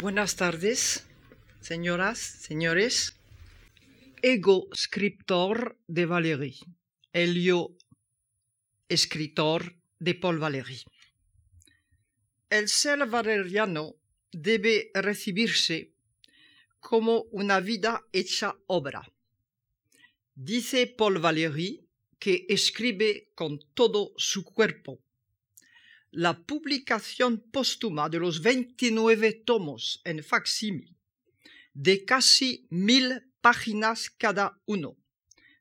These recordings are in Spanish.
Buenas tardes, señoras, señores. Ego scriptor de Valéry. Elio escritor de Paul Valéry. El ser valeriano debe recibirse como una vida hecha obra. Dice Paul Valéry que escribe con todo su cuerpo. La publicación póstuma de los 29 tomos en facsímil de casi mil páginas cada uno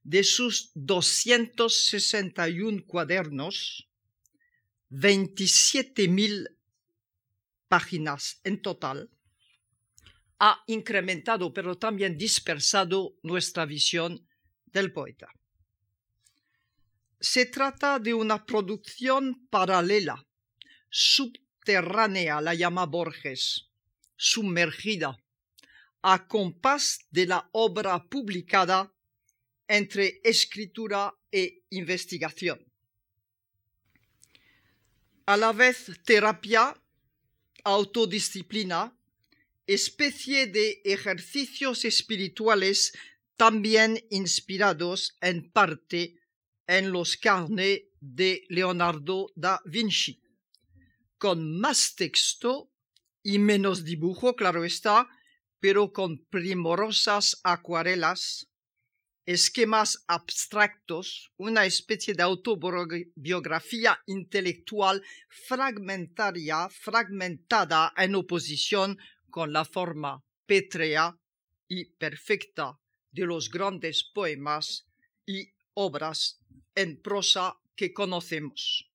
de sus 261 cuadernos, 27.000 páginas en total, ha incrementado pero también dispersado nuestra visión del poeta. Se trata de una producción paralela, subterránea, la llama Borges, sumergida, a compás de la obra publicada entre escritura e investigación. A la vez terapia, autodisciplina, especie de ejercicios espirituales también inspirados en parte en los carnes de Leonardo da Vinci, con más texto y menos dibujo, claro está, pero con primorosas acuarelas, esquemas abstractos, una especie de autobiografía intelectual fragmentaria, fragmentada en oposición con la forma pétrea y perfecta de los grandes poemas y obras en prosa que conocemos.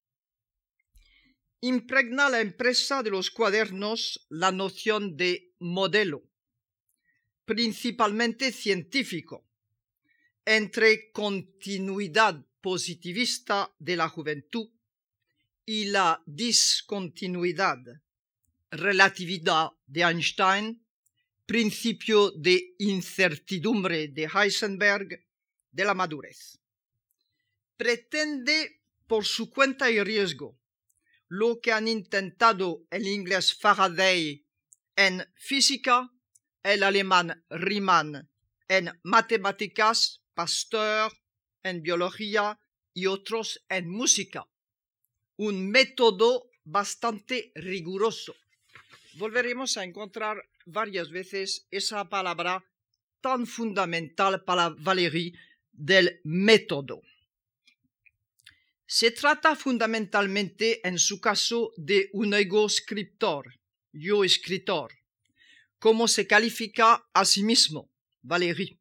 Impregna la empresa de los cuadernos la noción de modelo, principalmente científico, entre continuidad positivista de la juventud y la discontinuidad, relatividad de Einstein, principio de incertidumbre de Heisenberg, de la madurez. Pretende por su cuenta y riesgo lo que han intentado el inglés Faraday en física, el alemán Riemann en matemáticas, Pasteur en biología y otros en música. Un método bastante riguroso. Volveremos a encontrar varias veces esa palabra tan fundamental para Valéry del método. Se trata fundamentalmente, en su caso, de un ego escritor, yo escritor, como se califica a sí mismo Valéry,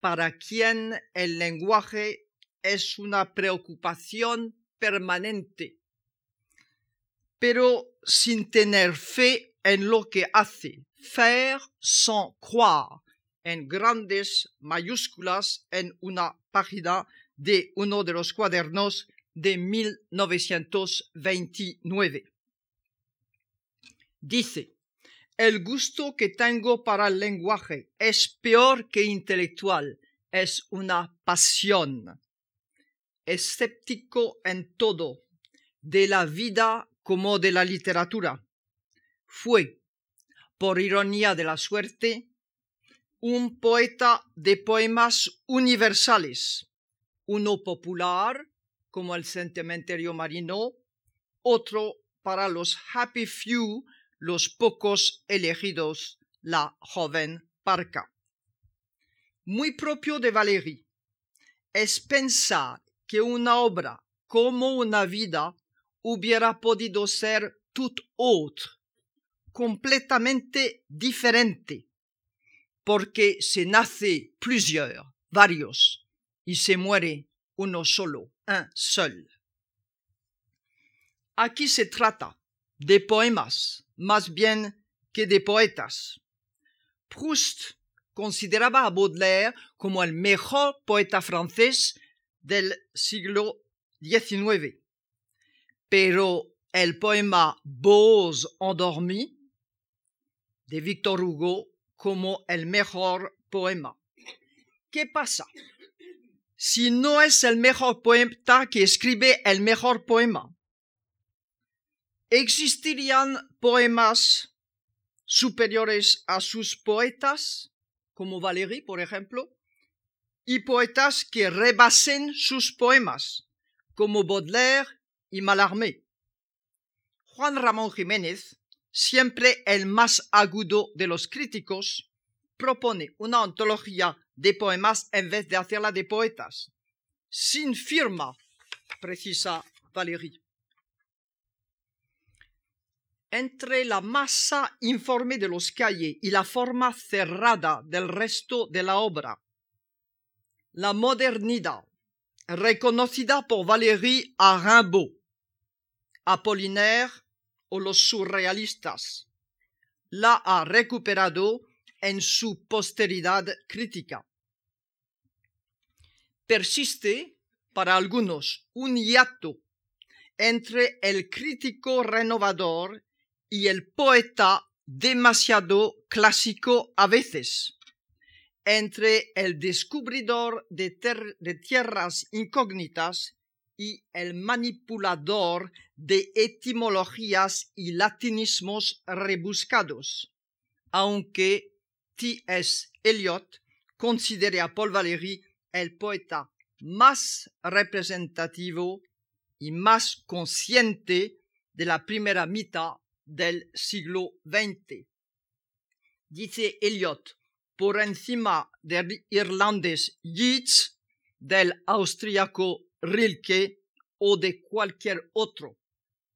para quien el lenguaje es una preocupación permanente, pero sin tener fe en lo que hace, faire sans croire, en grandes mayúsculas en una página de uno de los cuadernos de 1929. Dice, el gusto que tengo para el lenguaje es peor que intelectual, es una pasión. Escéptico en todo, de la vida como de la literatura. Fue, por ironía de la suerte, un poeta de poemas universales, uno popular, como el Cementerio Marino, otro para los happy few los pocos elegidos, la joven parca. Muy propio de Valéry es pensar que una obra como una vida hubiera podido ser tout autre, completamente diferente, porque se nace plusieurs, varios, y se muere uno solo, un seul. Aquí se trata de poemas más bien que de poetas. Proust consideraba a Baudelaire como el mejor poeta francés del siglo XIX, pero el poema Beaux endormis de Victor Hugo como el mejor poema. ¿Qué pasa? Si no es el mejor poeta que escribe el mejor poema, existirían poemas superiores a sus poetas, como Valéry, por ejemplo, y poetas que rebasen sus poemas, como Baudelaire y Mallarmé. Juan Ramón Jiménez, siempre el más agudo de los críticos, propone una ontología de poemas en vez de hacerla de poetas, sin firma, precisa Valéry. Entre la masa informe de los calles y la forma cerrada del resto de la obra, la modernidad, reconocida por Valéry a Rimbaud, Apollinaire o los surrealistas, la ha recuperado en su posteridad crítica. Persiste, para algunos, un hiato entre el crítico renovador y el poeta demasiado clásico a veces, entre el descubridor de, tierras incógnitas y el manipulador de etimologías y latinismos rebuscados, aunque T.S. Eliot considere a Paul Valéry el poeta más representativo y más consciente de la primera mitad del siglo XX. Dice Eliot, por encima del irlandés Yeats, del austríaco Rilke o de cualquier otro,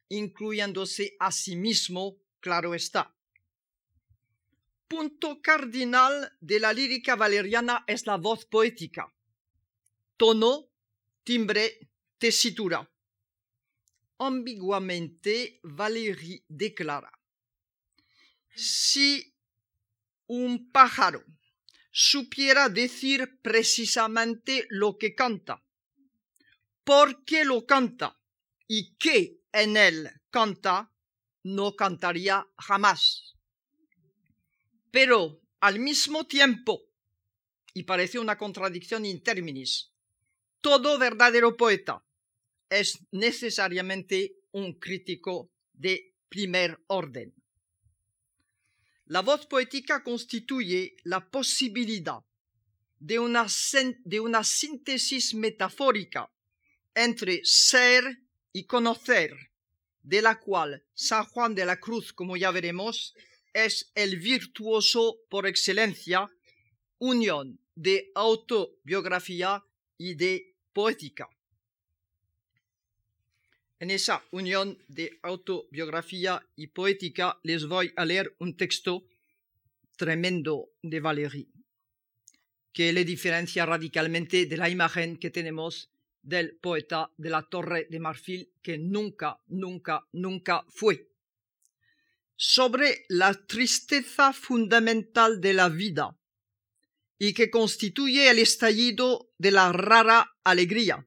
incluyéndose a sí mismo, claro está. Punto cardinal de la lírica valeriana es la voz poética. Tono, timbre, tesitura ambiguamente Valéry declara, si un pájaro supiera decir precisamente lo que canta, por qué lo canta y qué en él canta, no cantaría jamás. Pero al mismo tiempo, y parece una contradicción in terminis, todo verdadero poeta es necesariamente un crítico de primer orden. La voz poética constituye la posibilidad de una, de una síntesis metafórica entre ser y conocer, de la cual San Juan de la Cruz, como ya veremos, es el virtuoso por excelencia, unión de autobiografía y de poética. En esa unión de autobiografía y poética les voy a leer un texto tremendo de Valéry, que le diferencia radicalmente de la imagen que tenemos del poeta de la Torre de Marfil, que nunca, nunca, nunca fue. Sobre la tristeza fundamental de la vida y que constituye el estallido de la rara alegría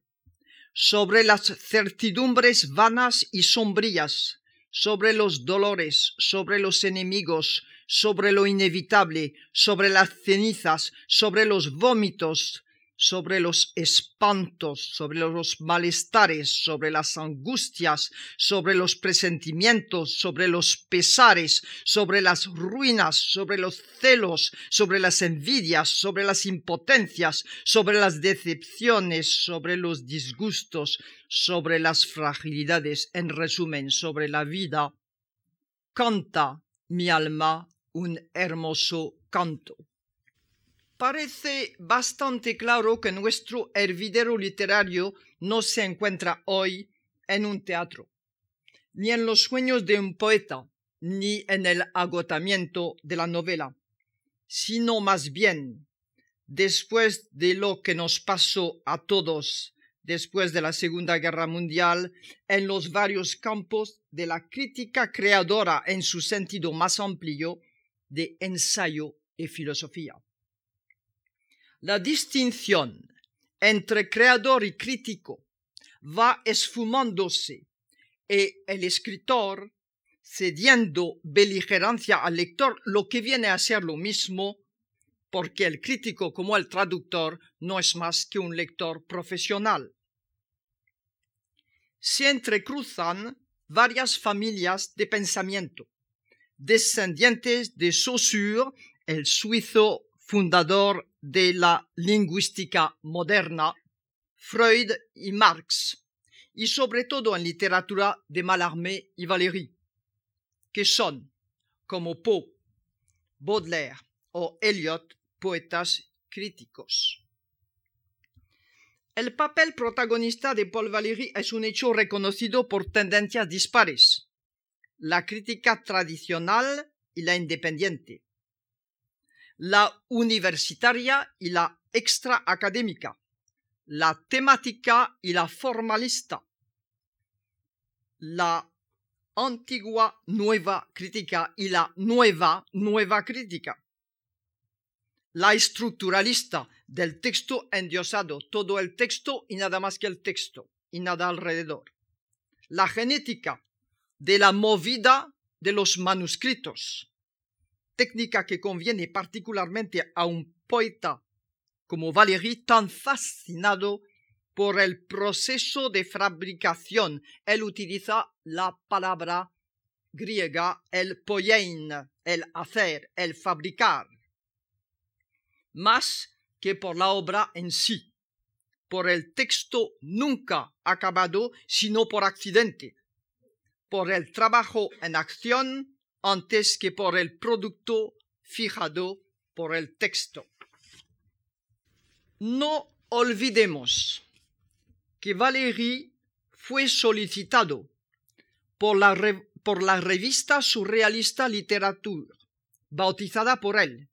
sobre las certidumbres vanas y sombrías, sobre los dolores, sobre los enemigos, sobre lo inevitable, sobre las cenizas, sobre los vómitos, sobre los espantos, sobre los malestares, sobre las angustias, sobre los presentimientos, sobre los pesares, sobre las ruinas, sobre los celos, sobre las envidias, sobre las impotencias, sobre las decepciones, sobre los disgustos, sobre las fragilidades, en resumen, sobre la vida, canta mi alma un hermoso canto. Parece bastante claro que nuestro hervidero literario no se encuentra hoy en un teatro, ni en los sueños de un poeta, ni en el agotamiento de la novela, sino más bien, después de lo que nos pasó a todos después de la Segunda Guerra Mundial, en los varios campos de la crítica creadora en su sentido más amplio de ensayo y filosofía. La distinción entre creador y crítico va esfumándose y el escritor, cediendo beligerancia al lector, lo que viene a ser lo mismo, porque el crítico como el traductor no es más que un lector profesional. Se entrecruzan varias familias de pensamiento, descendientes de Saussure, el suizo fundador de la lingüística moderna, Freud y Marx, y sobre todo en literatura de Mallarmé y Valéry, que son, como Poe, Baudelaire o Eliot, poetas críticos. El papel protagonista de Paul Valéry es un hecho reconocido por tendencias dispares, la crítica tradicional y la independiente, la universitaria y la extraacadémica, la temática y la formalista, la antigua nueva crítica y la nueva nueva crítica, la estructuralista del texto endiosado, todo el texto y nada más que el texto y nada alrededor, la genética de la movida de los manuscritos, técnica que conviene particularmente a un poeta como Valéry tan fascinado por el proceso de fabricación. Él utiliza la palabra griega el poiein, el hacer, el fabricar, más que por la obra en sí, por el texto nunca acabado, sino por accidente, por el trabajo en acción antes que por el producto fijado por el texto. No olvidemos que Valéry fue solicitado por la, revista surrealista Literatura, bautizada por él,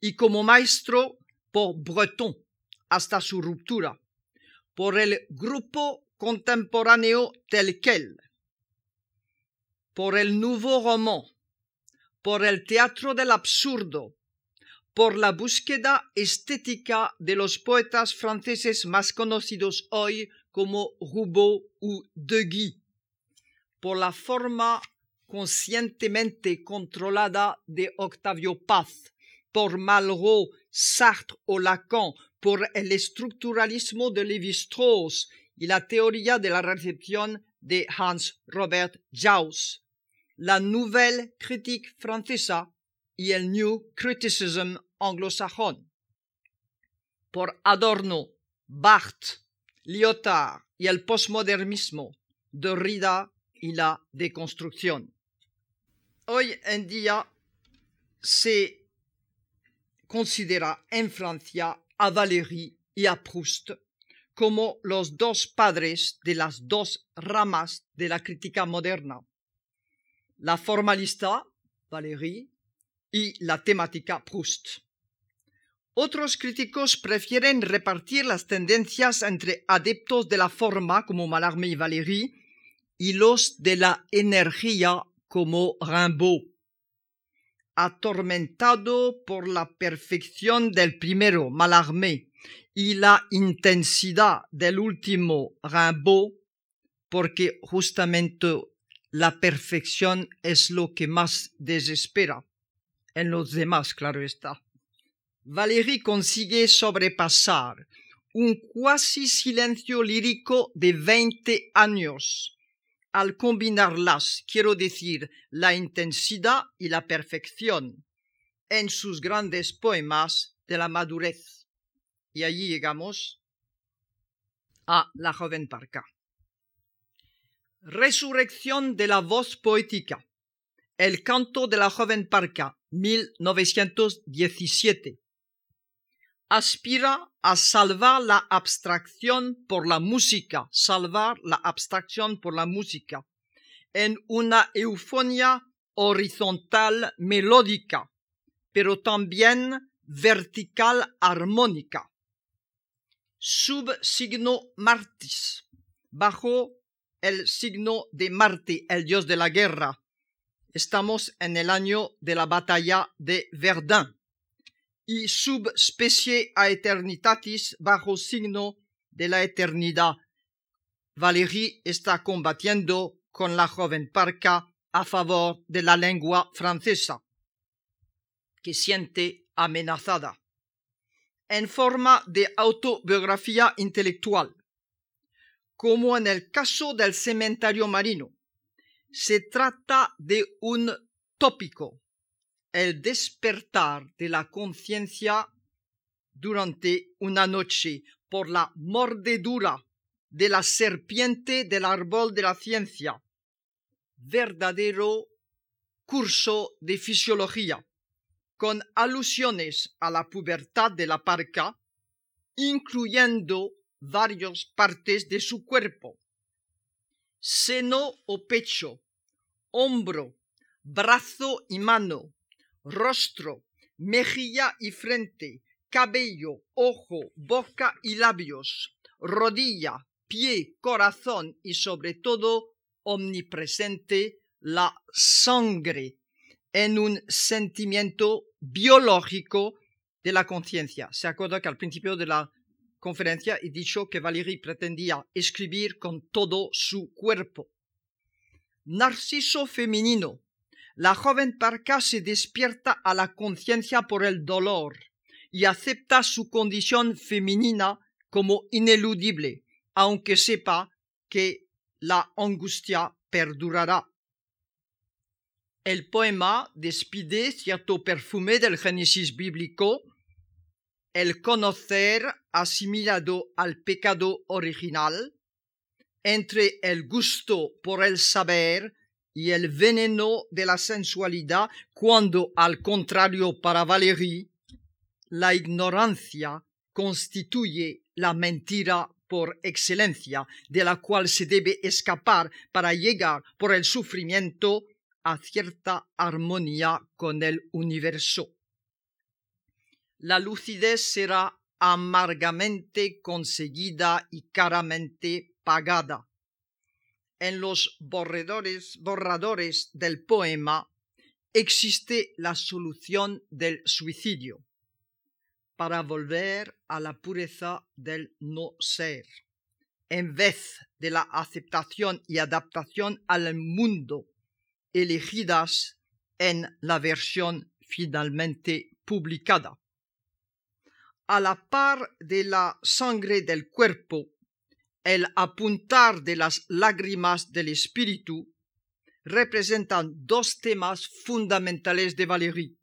y como maestro por Breton hasta su ruptura, por el grupo contemporáneo Telquel, por el Nouveau Roman, por el teatro del absurdo, por la búsqueda estética de los poetas franceses más conocidos hoy como Roubaud u Guy, por la forma conscientemente controlada de Octavio Paz, por Malraux, Sartre o Lacan, por el estructuralismo de Lévi-Strauss y la teoría de la recepción de Hans Robert Jauss, la nouvelle critique francesa y el New Criticism anglosajón. Por Adorno, Barthes, Lyotard y el postmodernismo, Derrida y la deconstrucción. Hoy en día se considera en Francia a Valéry y a Proust como los dos padres de las dos ramas de la crítica moderna. La formalista, Valéry, y la temática Proust. Otros críticos prefieren repartir las tendencias entre adeptos de la forma como Mallarmé y Valéry y los de la energía como Rimbaud. Atormentado por la perfección del primero, Mallarmé, y la intensidad del último, Rimbaud, porque justamente la perfección es lo que más desespera en los demás, claro está. Valéry consigue sobrepasar un cuasi silencio lírico de 20 años al combinarlas, quiero decir, la intensidad y la perfección en sus grandes poemas de la madurez. Y allí llegamos a la joven parca. Resurrección de la voz poética. El canto de la joven parca, 1917 aspira a salvar la abstracción por la música, salvar la abstracción por la música, en una eufonia horizontal melódica, pero también vertical armónica. Subsigno Martis, bajo el signo de Marte, el dios de la guerra. Estamos en el año de la batalla de Verdun y subspecie a eternitatis bajo signo de la eternidad. Valéry está combatiendo con la joven parca a favor de la lengua francesa, que siente amenazada, en forma de autobiografía intelectual, como en el caso del cementerio marino. Se trata de un tópico, el despertar de la conciencia durante una noche por la mordedura de la serpiente del árbol de la ciencia, verdadero curso de fisiología, con alusiones a la pubertad de la parca, incluyendo varias partes de su cuerpo, seno o pecho, hombro, brazo y mano, rostro, mejilla y frente, cabello, ojo, boca y labios, rodilla, pie, corazón y sobre todo omnipresente la sangre en un sentimiento biológico de la conciencia. Se acuerda que al principio de la conferencia he dicho que Valéry pretendía escribir con todo su cuerpo. Narciso femenino. La joven parca se despierta a la conciencia por el dolor y acepta su condición femenina como ineludible, aunque sepa que la angustia perdurará. El poema despide cierto perfume del Génesis bíblico, el conocer asimilado al pecado original, entre el gusto por el saber y el veneno de la sensualidad, cuando al contrario para Valéry, la ignorancia constituye la mentira por excelencia, de la cual se debe escapar para llegar por el sufrimiento a cierta armonía con el universo. La lucidez será amargamente conseguida y caramente pagada. En los borradores, borradores del poema existe la solución del suicidio para volver a la pureza del no ser, en vez de la aceptación y adaptación al mundo elegidas en la versión finalmente publicada. A la par de la sangre del cuerpo, el apuntar de las lágrimas del espíritu representan dos temas fundamentales de Valéry.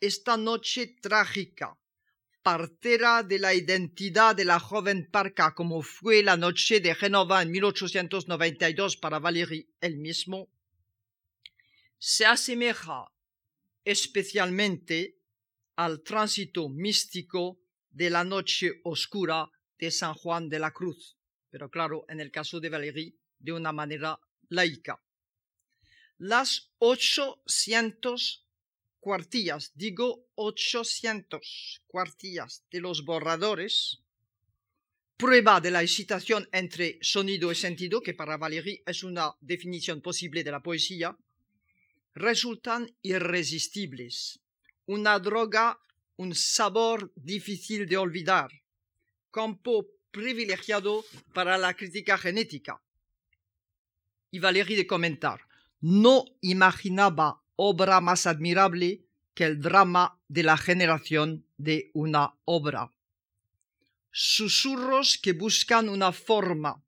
Esta noche trágica partera de la identidad de la joven parca como fue la noche de Génova en 1892 para Valéry el mismo, se asemeja especialmente al tránsito místico de la noche oscura de San Juan de la Cruz, pero claro, en el caso de Valéry, de una manera laica. Las 800 cuartillas, digo 800 cuartillas de los borradores, prueba de la excitación entre sonido y sentido, que para Valéry es una definición posible de la poesía, resultan irresistibles. Una droga, un sabor difícil de olvidar, campo privilegiado para la crítica genética. Y Valéry de comentar, no imaginaba obra más admirable que el drama de la generación de una obra. Susurros que buscan una forma.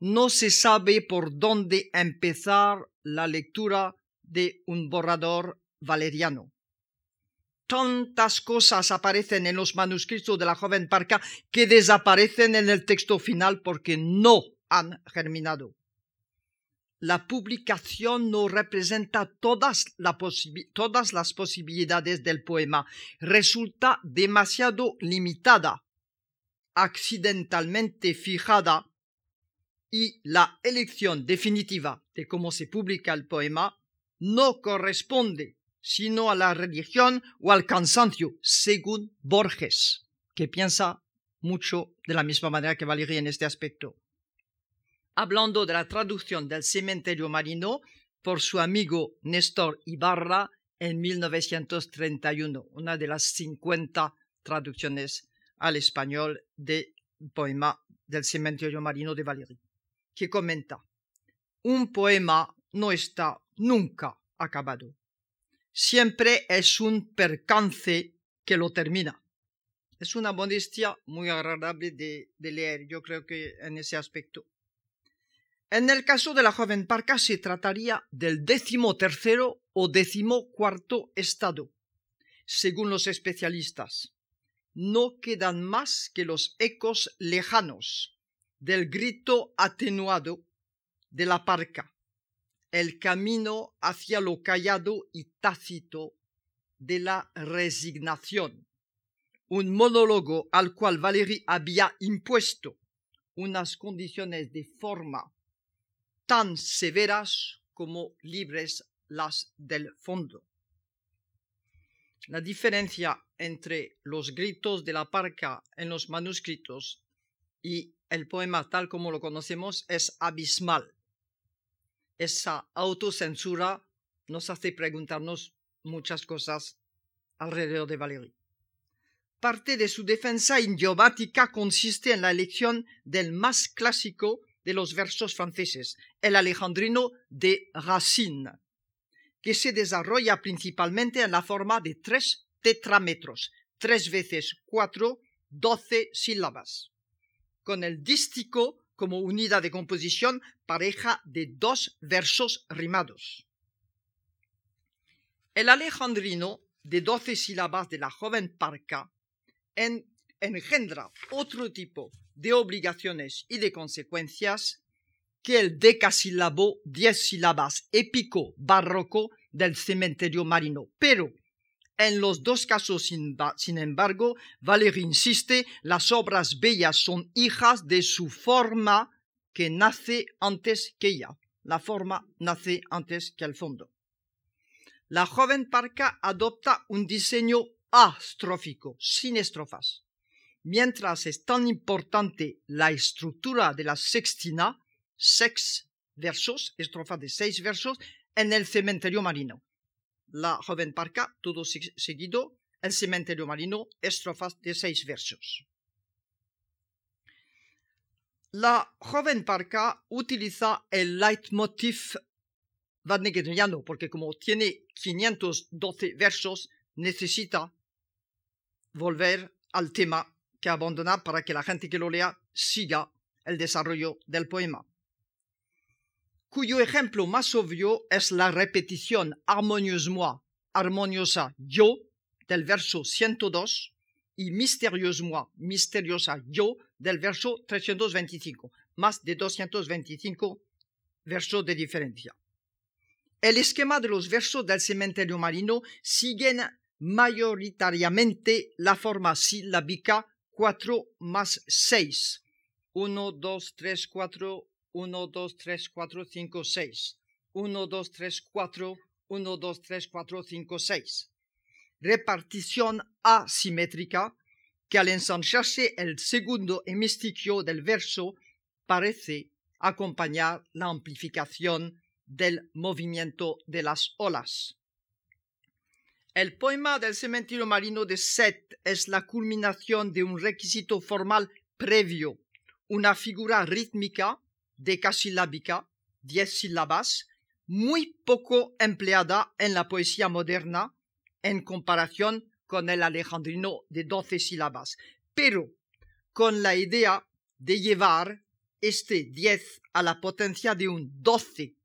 No se sabe por dónde empezar la lectura de un borrador valeriano. Tantas cosas aparecen en los manuscritos de la joven Parca que desaparecen en el texto final porque no han germinado. La publicación no representa todas, todas, las posibilidades del poema, resulta demasiado limitada, accidentalmente fijada, y la elección definitiva de cómo se publica el poema no corresponde sino a la religión o al cansancio, según Borges, que piensa mucho de la misma manera que Valéry en este aspecto. Hablando de la traducción del cementerio marino por su amigo Néstor Ibarra en 1931, una de las 50 traducciones al español del poema del cementerio marino de Valéry, que comenta, un poema no está nunca acabado, siempre es un percance que lo termina. Es una modestia muy agradable de leer, yo creo que en ese aspecto. En el caso de la joven parca se trataría del décimo tercero o décimo cuarto estado, según los especialistas. No quedan más que los ecos lejanos del grito atenuado de la parca, el camino hacia lo callado y tácito de la resignación, un monólogo al cual Valéry había impuesto unas condiciones de forma tan severas como libres las del fondo. La diferencia entre los gritos de la parca en los manuscritos y el poema tal como lo conocemos es abismal. Esa autocensura nos hace preguntarnos muchas cosas alrededor de Valéry. Parte de su defensa idiomática consiste en la elección del más clásico de los versos franceses, el alejandrino de Racine, que se desarrolla principalmente en la forma de tres tetrametros, tres veces cuatro, doce sílabas, con el dístico como unidad de composición pareja de dos versos rimados. El alejandrino de doce sílabas de la joven parca engendra otro tipo de obligaciones y de consecuencias que el decasílabo diez sílabas épico barroco del cementerio marino. Pero en los dos casos, sin, embargo, Valéry insiste, las obras bellas son hijas de su forma que nace antes que ella. La forma nace antes que el fondo. La joven parca adopta un diseño astrófico, sin estrofas mientras es tan importante la estructura de la sextina, seis versos, estrofa de seis versos, en el cementerio marino. La joven parca, todo seguido, el cementerio marino, estrofas de seis versos. La joven parca utiliza el leitmotiv wagneriano porque como tiene 512 versos, necesita volver al tema que abandonar para que la gente que lo lea siga el desarrollo del poema. Cuyo ejemplo más obvio es la repetición armoniosa yo del verso 102 y misterieusement, misteriosa yo del verso 325, más de 225 versos de diferencia. El esquema de los versos del cementerio marino siguen mayoritariamente la forma silábica 4 más 6. 1, 2, 3, 4, 1, 2, 3, 4, 5, 6. 1, 2, 3, 4, 1, 2, 3, 4, 5, 6. Repartición asimétrica que al ensancharse el segundo hemistiquio del verso parece acompañar la amplificación del movimiento de las olas. El poema del cementerio marino de Seth es la culminación de un requisito formal previo, una figura rítmica decasilábica, diez sílabas, muy poco empleada en la poesía moderna en comparación con el alejandrino de doce sílabas, pero con la idea de llevar este diez a la potencia de un doce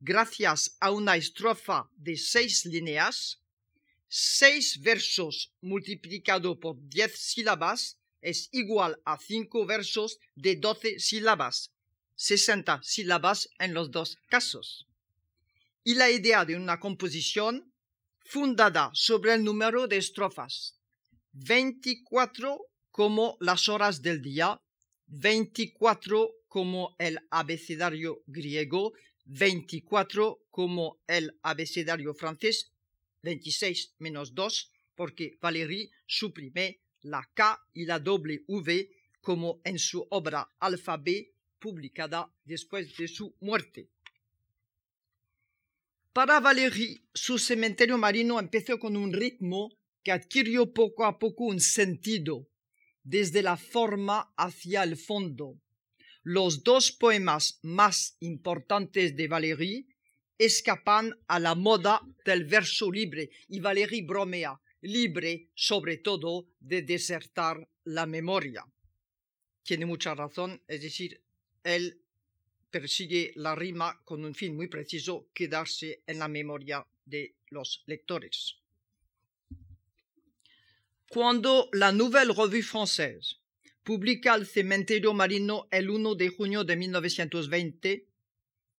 gracias a una estrofa de seis líneas, Seis versos multiplicado por diez sílabas es igual a cinco versos de doce sílabas, sesenta sílabas en los dos casos. Y la idea de una composición fundada sobre el número de estrofas, 24 como las horas del día, 24 como el abecedario griego, 24 como el abecedario francés, 26 menos 2 porque Valéry suprime la K y la W como en su obra Alfabet publicada después de su muerte. Para Valéry, su cementerio marino empezó con un ritmo que adquirió poco a poco un sentido, desde la forma hacia el fondo. Los dos poemas más importantes de Valéry escapan a la moda del verso libre y Valéry bromea, libre sobre todo de desertar la memoria. Tiene mucha razón, es decir, él persigue la rima con un fin muy preciso, quedarse en la memoria de los lectores. Cuando la Nouvelle Revue Française publica El cementerio marino el 1 de junio de 1920,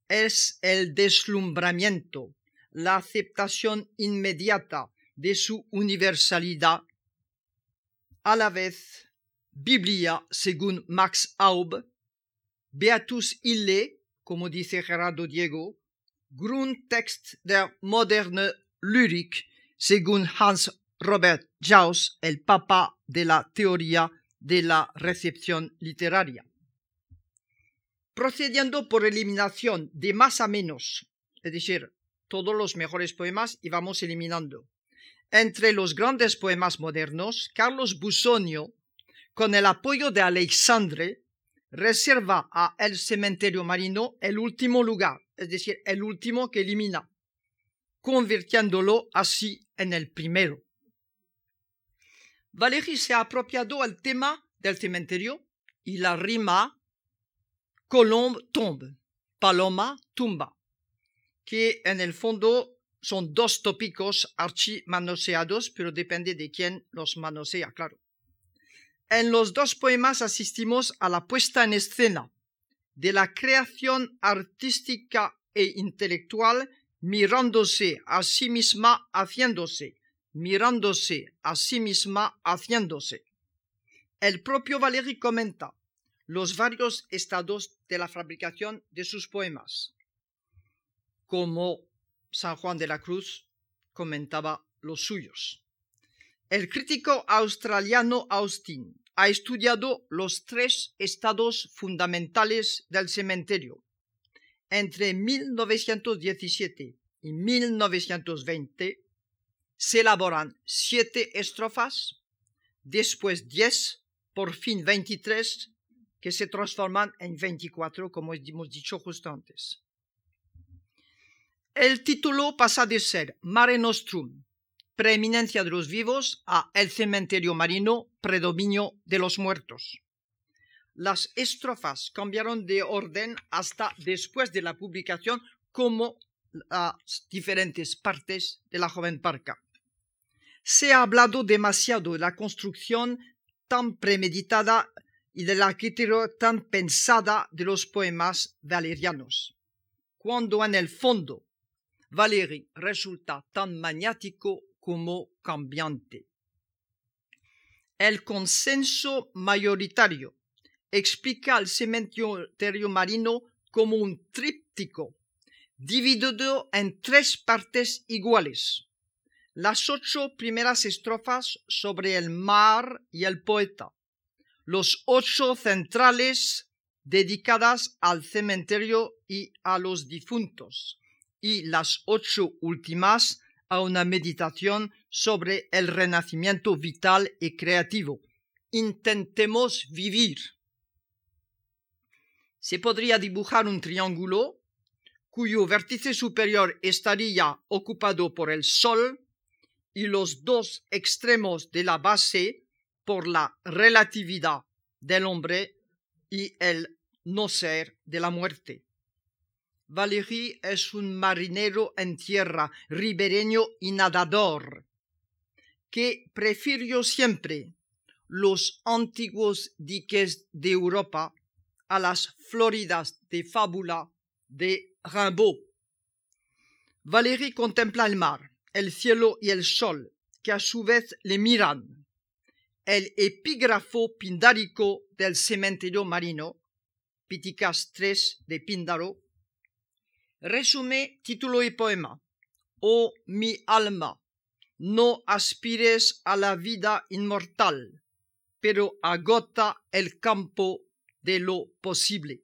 es el deslumbramiento, la aceptación inmediata de su universalidad, a la vez Biblia según Max Aub, Beatus ille, como dice Gerardo Diego, Grundtext der moderne Lyrik, según Hans Robert Jauss, el papa de la teoría de la recepción literaria. Procediendo por eliminación de más a menos, es decir, todos los mejores poemas y vamos eliminando. Entre los grandes poemas modernos, Carlos Busonio, con el apoyo de Alexandre, reserva a El cementerio marino el último lugar, es decir, el último que elimina, convirtiéndolo así en el primero. Valéry se ha apropiado el tema del cementerio y la rima Colombe tombe, paloma tumba, que en el fondo son dos tópicos archi manoseados, pero depende de quién los manosea, claro. En los dos poemas asistimos a la puesta en escena de la creación artística e intelectual mirándose a sí misma haciéndose, mirándose a sí misma haciéndose. El propio Valéry comenta los varios estados de la fabricación de sus poemas, como San Juan de la Cruz comentaba los suyos. El crítico australiano Austin ha estudiado los tres estados fundamentales del cementerio. Entre 1917 y 1920 se elaboran siete estrofas, después diez, por fin veintitrés, que se transforman en veinticuatro, como hemos dicho justo antes. El título pasa de ser Mare Nostrum, preeminencia de los vivos a el cementerio marino, predominio de los muertos. Las estrofas cambiaron de orden hasta después de la publicación como las diferentes partes de la joven parca. Se ha hablado demasiado de la construcción tan premeditada y de la arquitectura tan pensada de los poemas valerianos, cuando en el fondo Valéry resulta tan maniático como cambiante. El consenso mayoritario explica al cementerio marino como un tríptico dividido en tres partes iguales. Las ocho primeras estrofas sobre el mar y el poeta, los ocho centrales dedicadas al cementerio y a los difuntos, y las ocho últimas a una meditación sobre el renacimiento vital y creativo. Intentemos vivir. Se podría dibujar un triángulo cuyo vértice superior estaría ocupado por el Sol y los dos extremos de la base por la relatividad del hombre y el no ser de la muerte. Valéry es un marinero en tierra, ribereño y nadador, que prefirió siempre los antiguos diques de Europa a las floridas de fábula de Rimbaud. Valéry contempla el mar, el cielo y el sol, que a su vez le miran. El epígrafo pindárico del cementerio marino, Piticas 3 de Píndaro, Resume título y poema. Oh mi alma, no aspires a la vida inmortal, pero agota el campo de lo posible.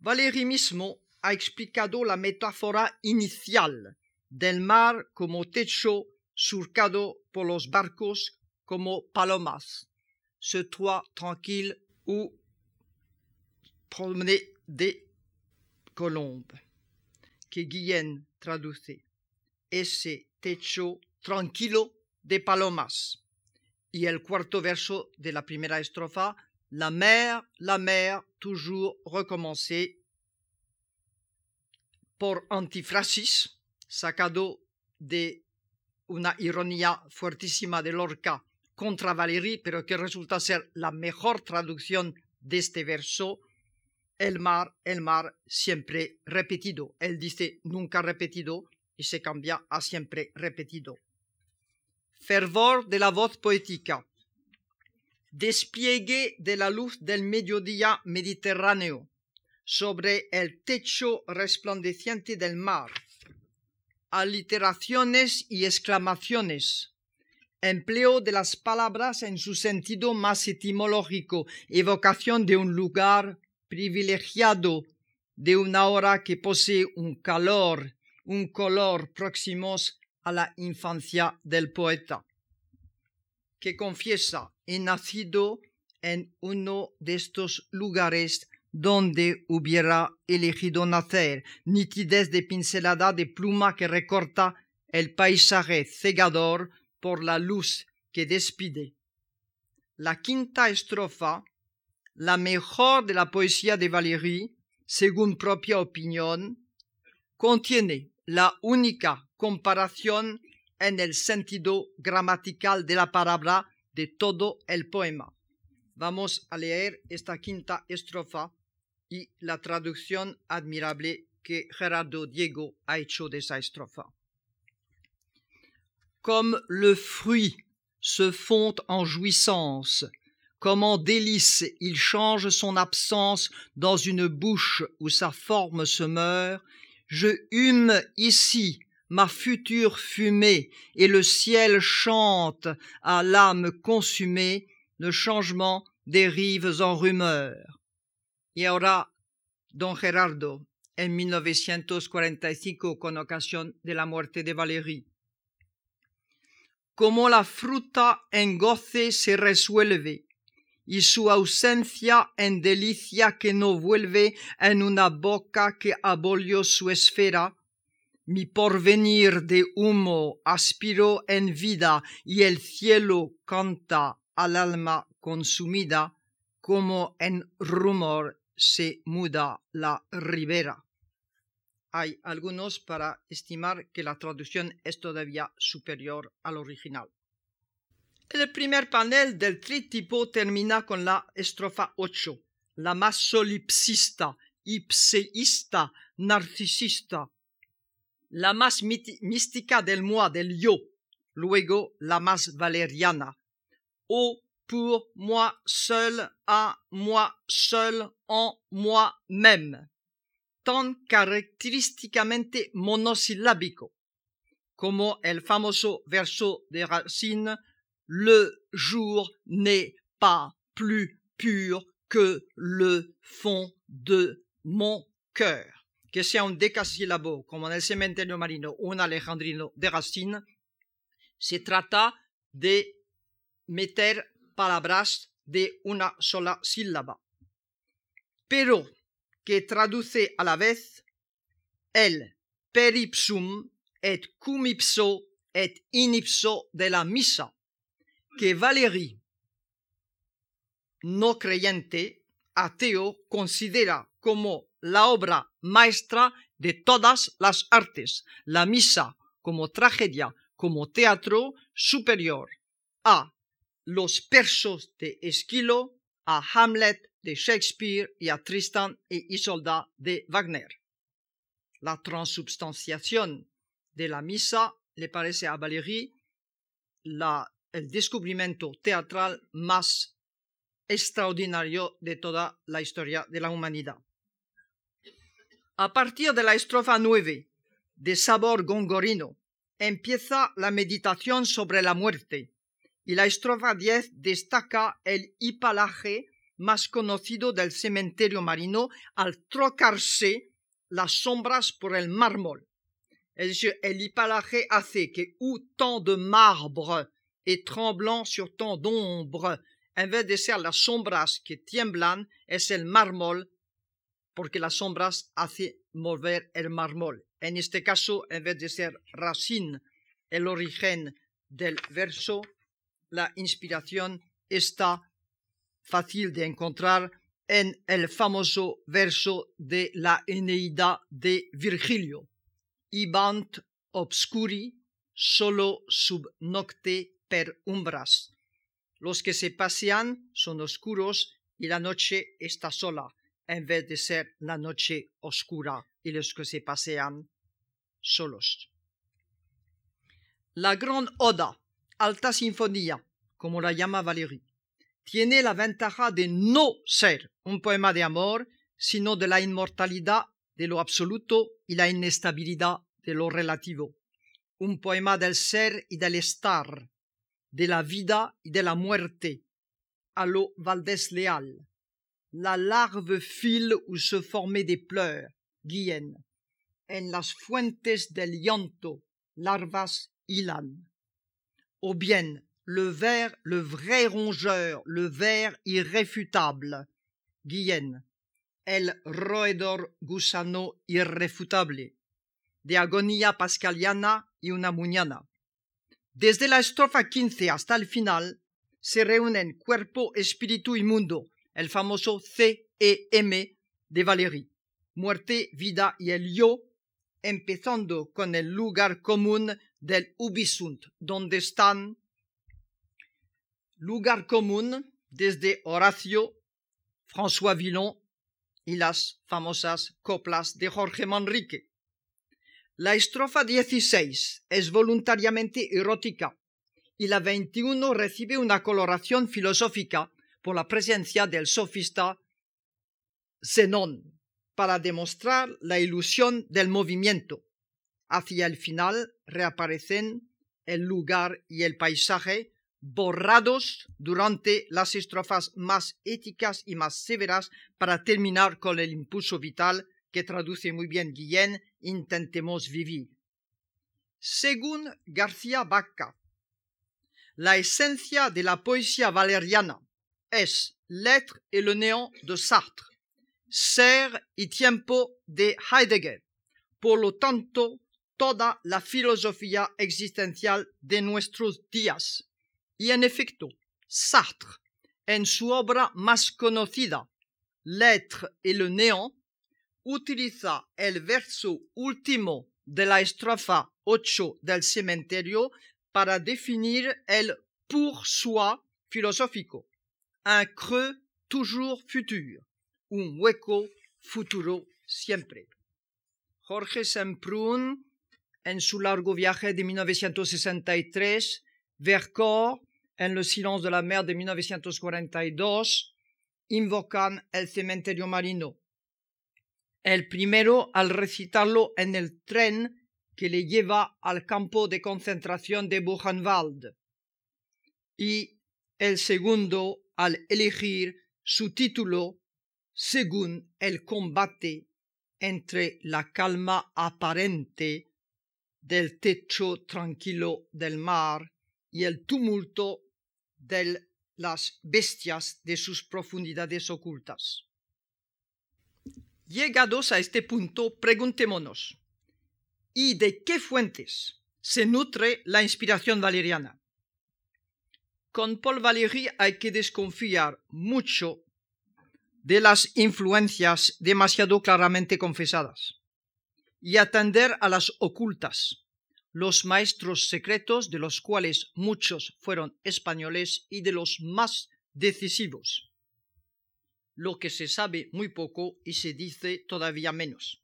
Valéry mismo ha explicado la metáfora inicial del mar como techo surcado por los barcos como palomas, ce toit tranquille ou promener des colombe, que Guillén traduce, ese techo tranquilo de palomas. Y el cuarto verso de la primera estrofa, La mer, la mer, toujours recommencé por antifrasis, sacado de una ironía fuertísima de Lorca contra Valéry, pero que resulta ser la mejor traducción de este verso, el mar, el mar, siempre repetido. Él dice nunca repetido y se cambia a siempre repetido. Fervor de la voz poética. Despliegue de la luz del mediodía mediterráneo sobre el techo resplandeciente del mar. Aliteraciones y exclamaciones empleo de las palabras en su sentido más etimológico, evocación de un lugar privilegiado, de una hora que posee un calor, un color próximos a la infancia del poeta, que confiesa, he nacido en uno de estos lugares donde hubiera elegido nacer, nitidez de pincelada de pluma que recorta el paisaje cegador por la luz que despide. La quinta estrofa, la mejor de la poesía de Valéry, según propia opinión, contiene la única comparación en el sentido gramatical de la palabra de todo el poema. Vamos a leer esta quinta estrofa y la traducción admirable que Gerardo Diego ha hecho de esa estrofa. comme le fruit se fond en jouissance, comme en délice il change son absence dans une bouche où sa forme se meurt, je hume ici ma future fumée, et le ciel chante à l'âme consumée le changement des rives en rumeur. Y ahora, don Gerardo, en 1945, con ocasión de la muerte de Valérie. como la fruta en goce se resuelve y su ausencia en delicia que no vuelve en una boca que abolió su esfera, mi porvenir de humo aspiró en vida y el cielo canta al alma consumida como en rumor se muda la ribera hay algunos para estimar que la traducción es todavía superior al original. El primer panel del tritipo termina con la estrofa 8, la más solipsista, ipseísta, narcisista, la más mística del moi, del yo, luego la más valeriana. O pour moi seul, à moi seul, en moi-même tan característicamente monosilábico como el famoso verso de Racine Le jour n'est pas plus pur que le fond de mon cœur. Que sea un decasílabo como en el cementerio marino un alejandrino de Racine, se trata de meter palabras de una sola sílaba. Pero que traduce a la vez el peripsum et cum ipso et inipso de la misa, que Valéry, no creyente, ateo, considera como la obra maestra de todas las artes, la misa como tragedia, como teatro superior a los persos de Esquilo, a Hamlet de Shakespeare y a Tristan y Isolda de Wagner. La transubstanciación de la misa le parece a Valéry el descubrimiento teatral más extraordinario de toda la historia de la humanidad. A partir de la estrofa 9 de Sabor Gongorino empieza la meditación sobre la muerte y la estrofa 10 destaca el hipalaje más conocido del cementerio marino al trocarse las sombras por el mármol. Es decir, el hipalaje hace que tant de marbre et tremblant sur tant d'ombre, en de ser las sombras que tiemblan, es el mármol, porque las sombras hacen mover el mármol. En este caso, en vez de ser racine, el origen del verso, la inspiración está fácil de encontrar en el famoso verso de la Eneida de Virgilio, Ibant obscuri solo sub nocte umbras. Los que se pasean son oscuros y la noche está sola, en vez de ser la noche oscura y los que se pasean solos. La gran oda, alta sinfonía, como la llama Valéry, tiene la ventaja de no ser un poema de amor, sino de la inmortalidad de lo absoluto y la inestabilidad de lo relativo. Un poema del ser y del estar, de la vida y de la muerte, a lo Valdés Leal. La larve file où se formaient des pleurs, Guillen. En las fuentes del llanto, larvas hilan. O bien, le ver, le vrai rongeur, le ver irréfutable, Guillen. El roedor gusano irrefutable. De agonía pascaliana y una muñana. Desde la estrofa 15 hasta el final se reúnen cuerpo, espíritu y mundo, el famoso C-E-M de Valéry. Muerte, vida y el yo, empezando con el lugar común del Ubisunt, donde están lugar común desde Horacio, François Villon y las famosas coplas de Jorge Manrique. La estrofa 16 es voluntariamente erótica y la 21 recibe una coloración filosófica por la presencia del sofista Zenón para demostrar la ilusión del movimiento. Hacia el final reaparecen el lugar y el paisaje borrados durante las estrofas más éticas y más severas para terminar con el impulso vital que traduce muy bien Guillén, intentemos vivir. Según García Baca, la esencia de la poesía valeriana es l'être et le néant de Sartre, ser y tiempo de Heidegger, por lo tanto, toda la filosofía existencial de nuestros días. Y en efecto, Sartre, en su obra más conocida, L'être et le néant, utiliza el verso último de la estrofa 8 del cementerio para definir el pour soi filosófico, un creux toujours futur, un hueco futuro siempre. Jorge Semprún, en su largo viaje de 1963, Vercors, en Le silence de la mer de 1942, invocan el cementerio marino. El primero al recitarlo en el tren que le lleva al campo de concentración de Buchenwald y el segundo al elegir su título según el combate entre la calma aparente del techo tranquilo del mar y el tumulto de las bestias de sus profundidades ocultas. Llegados a este punto, preguntémonos, ¿y de qué fuentes se nutre la inspiración valeriana? Con Paul Valéry hay que desconfiar mucho de las influencias demasiado claramente confesadas y atender a las ocultas, los maestros secretos de los cuales muchos fueron españoles y de los más decisivos, lo que se sabe muy poco y se dice todavía menos,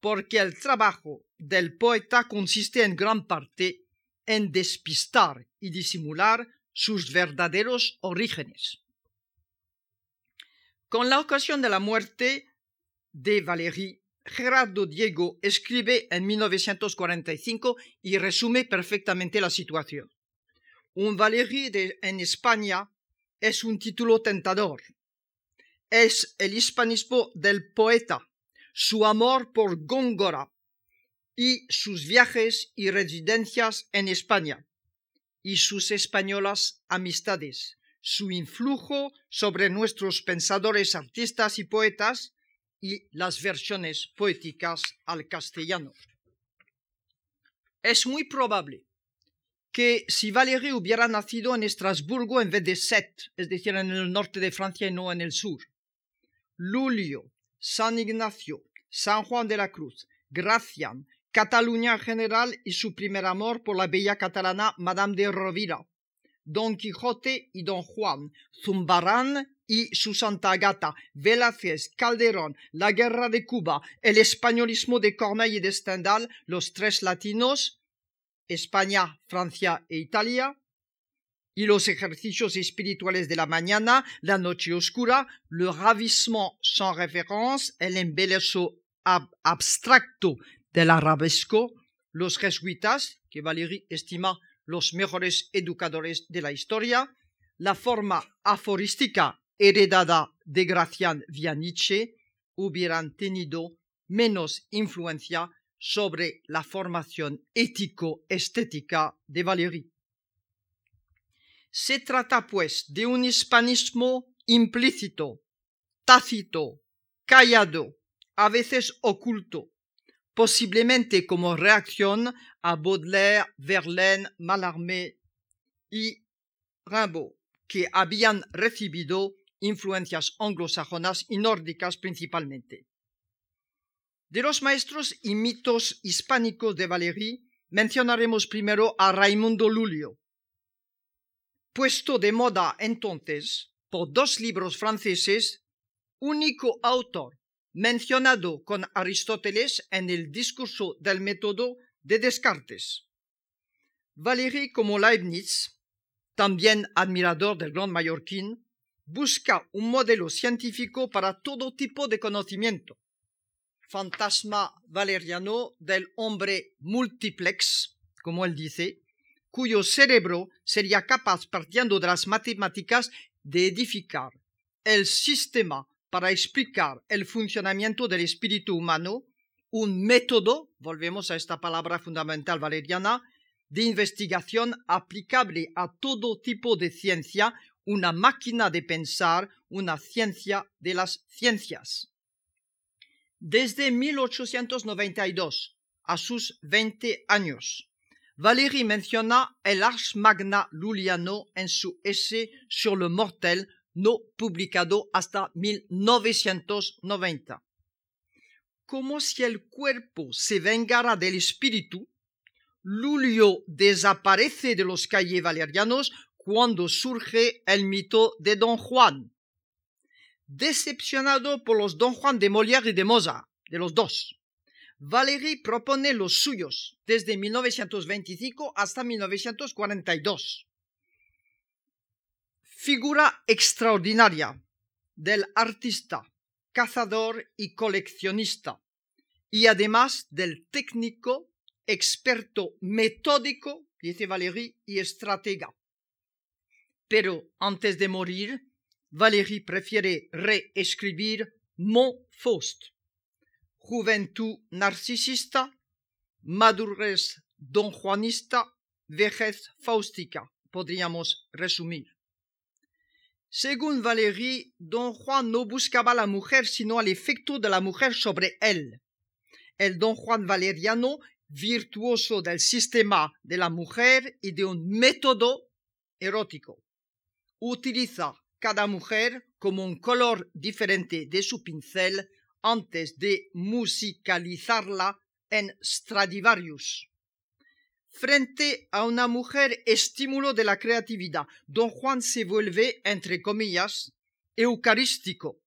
porque el trabajo del poeta consiste en gran parte en despistar y disimular sus verdaderos orígenes. Con la ocasión de la muerte de Valéry, Gerardo Diego escribe en 1945 y resume perfectamente la situación. Un Valéry en España es un título tentador. Es el hispanismo del poeta, su amor por Góngora y sus viajes y residencias en España, y sus españolas amistades, su influjo sobre nuestros pensadores, artistas y poetas, y las versiones poéticas al castellano. Es muy probable que si Valéry hubiera nacido en Estrasburgo en vez de Sète, es decir, en el norte de Francia y no en el sur. Lulio, San Ignacio, San Juan de la Cruz, Gracian, Cataluña en general y su primer amor por la bella catalana Madame de Rovira, Don Quijote y Don Juan, Zumbarán y su Santa Agata, Velázquez, Calderón, la Guerra de Cuba, el españolismo de Corneille y de Stendhal, los tres latinos, España, Francia e Italia, y los ejercicios espirituales de la mañana, la noche oscura, le ravissement sans référence, el embeleso abstracto del arabesco, los jesuitas, que Valéry estima los mejores educadores de la historia, la forma aforística heredada de Gracián via Nietzsche, hubieran tenido menos influencia sobre la formación ético-estética de Valéry. Se trata, pues, de un hispanismo implícito, tácito, callado, a veces oculto, posiblemente como reacción a Baudelaire, Verlaine, Mallarmé y Rimbaud, que habían recibido influencias anglosajonas y nórdicas principalmente. De los maestros y mitos hispánicos de Valéry, mencionaremos primero a Raimundo Lulio. Puesto de moda entonces por dos libros franceses, único autor mencionado con Aristóteles en el discurso del método de Descartes. Valéry, como Leibniz, también admirador del gran mallorquín, busca un modelo científico para todo tipo de conocimiento. Fantasma valeriano del hombre multiplex, como él dice, cuyo cerebro sería capaz, partiendo de las matemáticas, de edificar el sistema para explicar el funcionamiento del espíritu humano, un método, volvemos a esta palabra fundamental valeriana, de investigación aplicable a todo tipo de ciencia una máquina de pensar, una ciencia de las ciencias. Desde 1892, a sus 20 años, Valéry menciona el Ars Magna Luliano en su essai sur le mortel, no publicado hasta 1990. Como si el cuerpo se vengara del espíritu, Lulio desaparece de los calles valerianos cuando surge el mito de Don Juan. Decepcionado por los Don Juan de Molière y de Mozart, de los dos, Valéry propone los suyos desde 1925 hasta 1942. Figura extraordinaria del artista, cazador y coleccionista, y además del técnico, experto metódico, dice Valéry, y estratega. Pero antes de morir, Valéry prefiere reescribir Mon Faust, juventud narcisista, madurez donjuanista, vejez faustica, podríamos resumir. Según Valéry, Don Juan no buscaba la mujer sino al efecto de la mujer sobre él. El Don Juan valeriano, virtuoso del sistema de la mujer y de un método erótico utiliza cada mujer como un color diferente de su pincel antes de musicalizarla en Stradivarius. Frente a una mujer estímulo de la creatividad, don Juan se vuelve, entre comillas, eucarístico,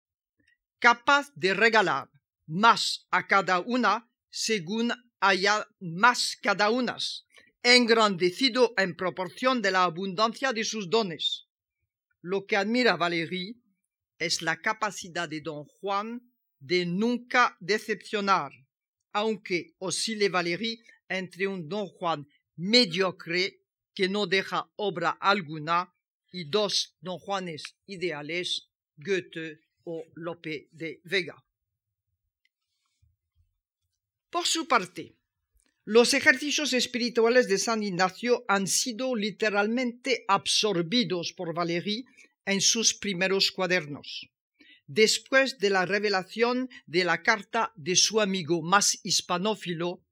capaz de regalar más a cada una según haya más cada unas, engrandecido en proporción de la abundancia de sus dones. Lo que admira Valéry es la capacidad de don Juan de nunca decepcionar, aunque oscile Valéry entre un don Juan mediocre que no deja obra alguna y dos don Juanes ideales, Goethe o Lope de Vega. Por su parte, los ejercicios espirituales de San Ignacio han sido literalmente absorbidos por Valéry en sus primeros cuadernos, después de la revelación de la carta de su amigo más hispanófilo,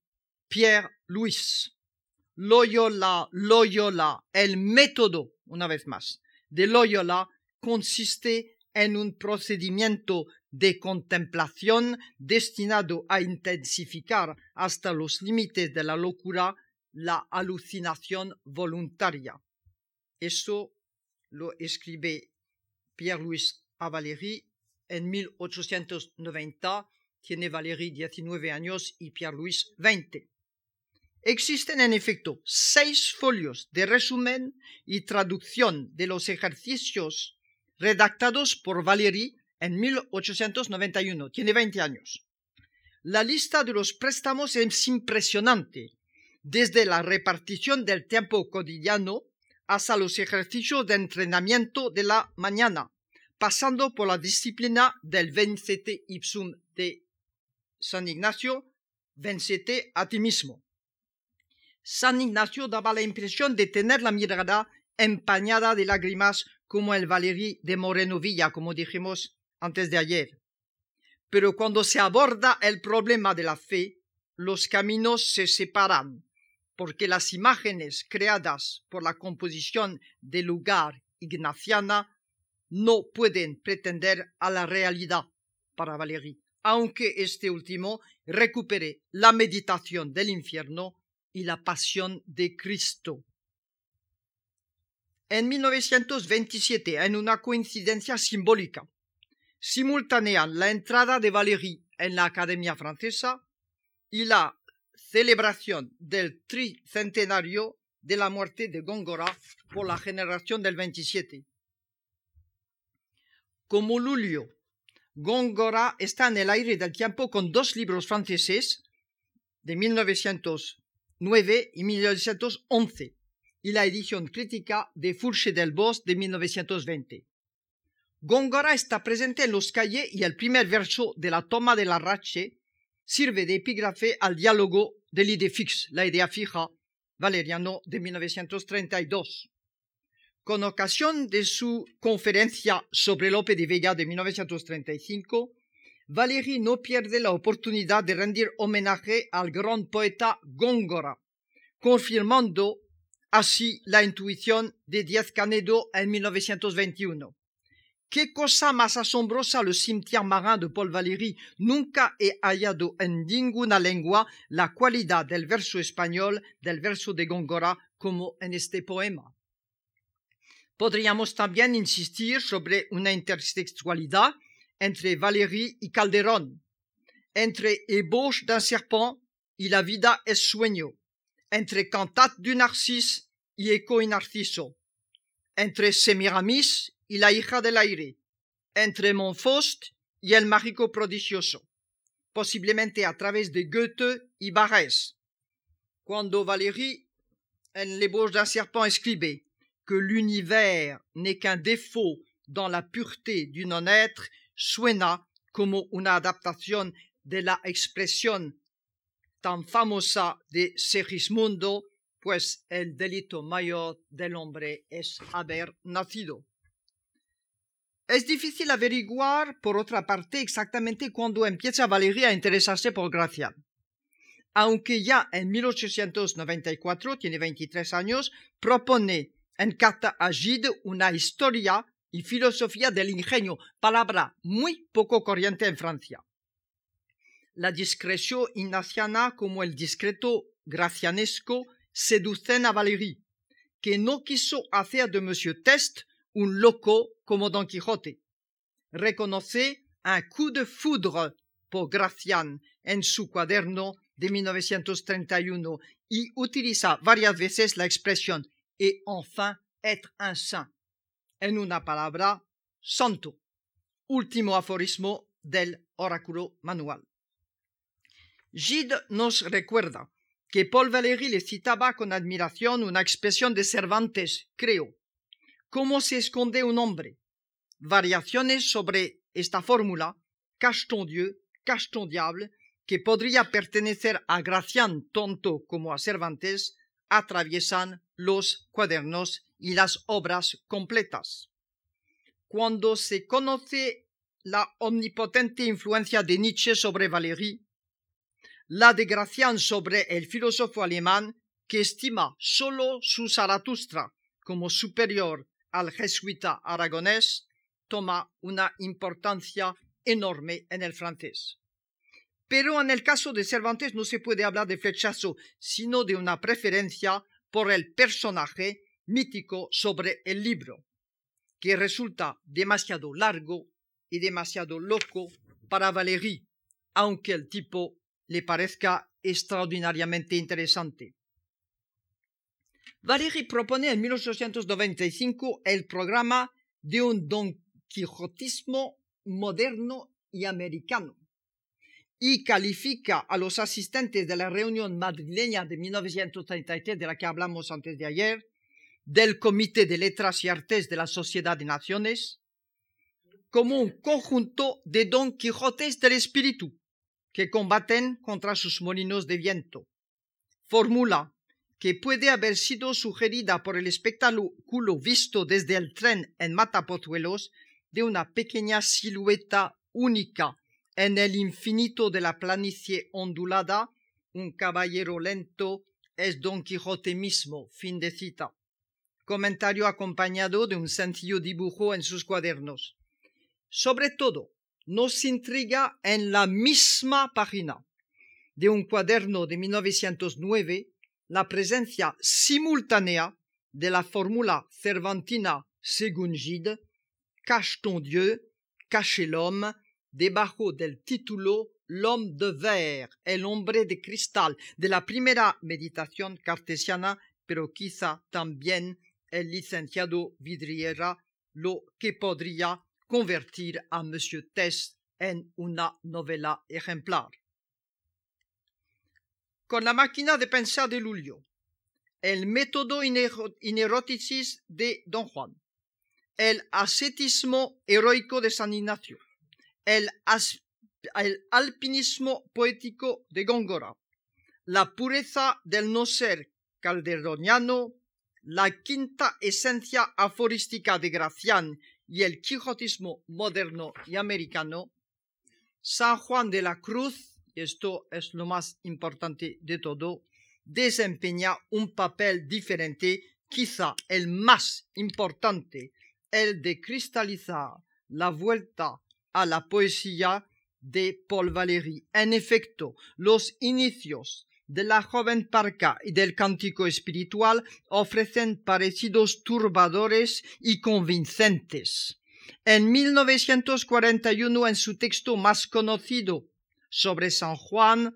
Pierre Louis. Loyola, Loyola, el método, una vez más, de Loyola consiste en un procedimiento de contemplación destinado a intensificar hasta los límites de la locura la alucinación voluntaria. Eso lo escribe Pierre-Louis a Valéry en 1890. Tiene Valéry 19 años y Pierre-Louis 20. Existen en efecto seis folios de resumen y traducción de los ejercicios redactados por Valéry en 1891. Tiene 20 años. La lista de los préstamos es impresionante, desde la repartición del tiempo cotidiano hasta los ejercicios de entrenamiento de la mañana, pasando por la disciplina del vencete ipsum de San Ignacio, vencete a ti mismo. San Ignacio daba la impresión de tener la mirada empañada de lágrimas como el Valéry de Moreno Villa, como dijimos antes de ayer. Pero cuando se aborda el problema de la fe, los caminos se separan, porque las imágenes creadas por la composición del lugar ignaciana no pueden pretender a la realidad para Valéry, aunque este último recupere la meditación del infierno y la pasión de Cristo. En 1927, en una coincidencia simbólica, simultanean la entrada de Valéry en la Academia Francesa y la celebración del tricentenario de la muerte de Góngora por la generación del 27. Como Lulio, Góngora está en el aire del tiempo con dos libros franceses de 1909 y 1911 y la edición crítica de Fourche del Bosque de 1920. Góngora está presente en los calles y el primer verso de la toma de la rache sirve de epígrafe al diálogo de la idea fija, Valeriano de 1932. Con ocasión de su conferencia sobre Lope de Vega de 1935, Valéry no pierde la oportunidad de rendir homenaje al gran poeta Góngora, confirmando así la intuición de Díaz Canedo en 1921. Qué cosa más asombrosa le cimetière marin de Paul Valéry. Nunca he hallado en ninguna lengua la cualidad del verso español, del verso de Góngora, como en este poema. Podríamos también insistir sobre una intertextualidad entre Valéry y Calderón, entre Ébauche d'un serpent y La vida es sueño, entre Cantate du Narcisse y Eco y Narciso, entre Semiramis y la hija del aire, entre Montfaust y el mágico prodigioso, posiblemente a través de Goethe y Barrès. Cuando Valéry en l'ébauche d'un serpent escribe que l'univers n'est qu'un défaut dans la pureté du non-être, suena como una adaptación de la expresión tan famosa de Segismundo, pues el delito mayor del hombre es haber nacido. Es difícil averiguar, por otra parte, exactamente cuándo empieza Valéry a interesarse por Gracián. Aunque ya en 1894, tiene 23 años, propone en carta a Gide una historia y filosofía del ingenio, palabra muy poco corriente en Francia. La discreción ignaciana como el discreto gracianesco seducen a Valéry, que no quiso hacer de Monsieur Test un loco como Don Quijote. Reconoce un coup de foudre por Gracián en su cuaderno de 1931 y utiliza varias veces la expresión et enfin être un saint. En una palabra, santo. Último aforismo del oráculo manual. Gide nos recuerda que Paul Valéry le citaba con admiración una expresión de Cervantes, creo, ¿Cómo se esconde un hombre? Variaciones sobre esta fórmula, cache ton Dieu, cache ton diable, que podría pertenecer a Gracián tonto como a Cervantes, atraviesan los cuadernos y las obras completas. Cuando se conoce la omnipotente influencia de Nietzsche sobre Valéry, la de Gracián sobre el filósofo alemán, que estima solo su Zaratustra como superior al jesuita aragonés, toma una importancia enorme en el francés. Pero en el caso de Cervantes no se puede hablar de flechazo, sino de una preferencia por el personaje mítico sobre el libro, que resulta demasiado largo y demasiado loco para Valéry, aunque el tipo le parezca extraordinariamente interesante. Valéry propone en 1895 el programa de un Don Quijotismo moderno y americano y califica a los asistentes de la reunión madrileña de 1933 de la que hablamos antes de ayer, del Comité de Letras y Artes de la Sociedad de Naciones, como un conjunto de Don Quijotes del Espíritu que combaten contra sus molinos de viento. Fórmula que puede haber sido sugerida por el espectáculo visto desde el tren en Matapozuelos de una pequeña silueta única en el infinito de la planicie ondulada, un caballero lento es Don Quijote mismo. Fin de cita. Comentario acompañado de un sencillo dibujo en sus cuadernos. Sobre todo, nos intriga en la misma página de un cuaderno de 1909 la presencia simultánea de la fórmula cervantina según Gide, cache ton Dieu, cache l'homme, debajo del título L'homme de verre, el hombre de cristal, de la primera meditación cartesiana, pero quizá también el licenciado Vidriera lo que podría convertir a Monsieur Test en una novela ejemplar. Con la máquina de pensar de Lulio, el método ineroticis de Don Juan, el ascetismo heroico de San Ignacio, el, alpinismo poético de Góngora, la pureza del no ser calderoniano, la quinta esencia aforística de Gracián y el quijotismo moderno y americano, San Juan de la Cruz esto es lo más importante de todo, desempeña un papel diferente, quizá el más importante, el de cristalizar la vuelta a la poesía de Paul Valéry. En efecto, los inicios de la joven parca y del cántico espiritual ofrecen parecidos turbadores y convincentes. En 1941, en su texto más conocido, sobre San Juan,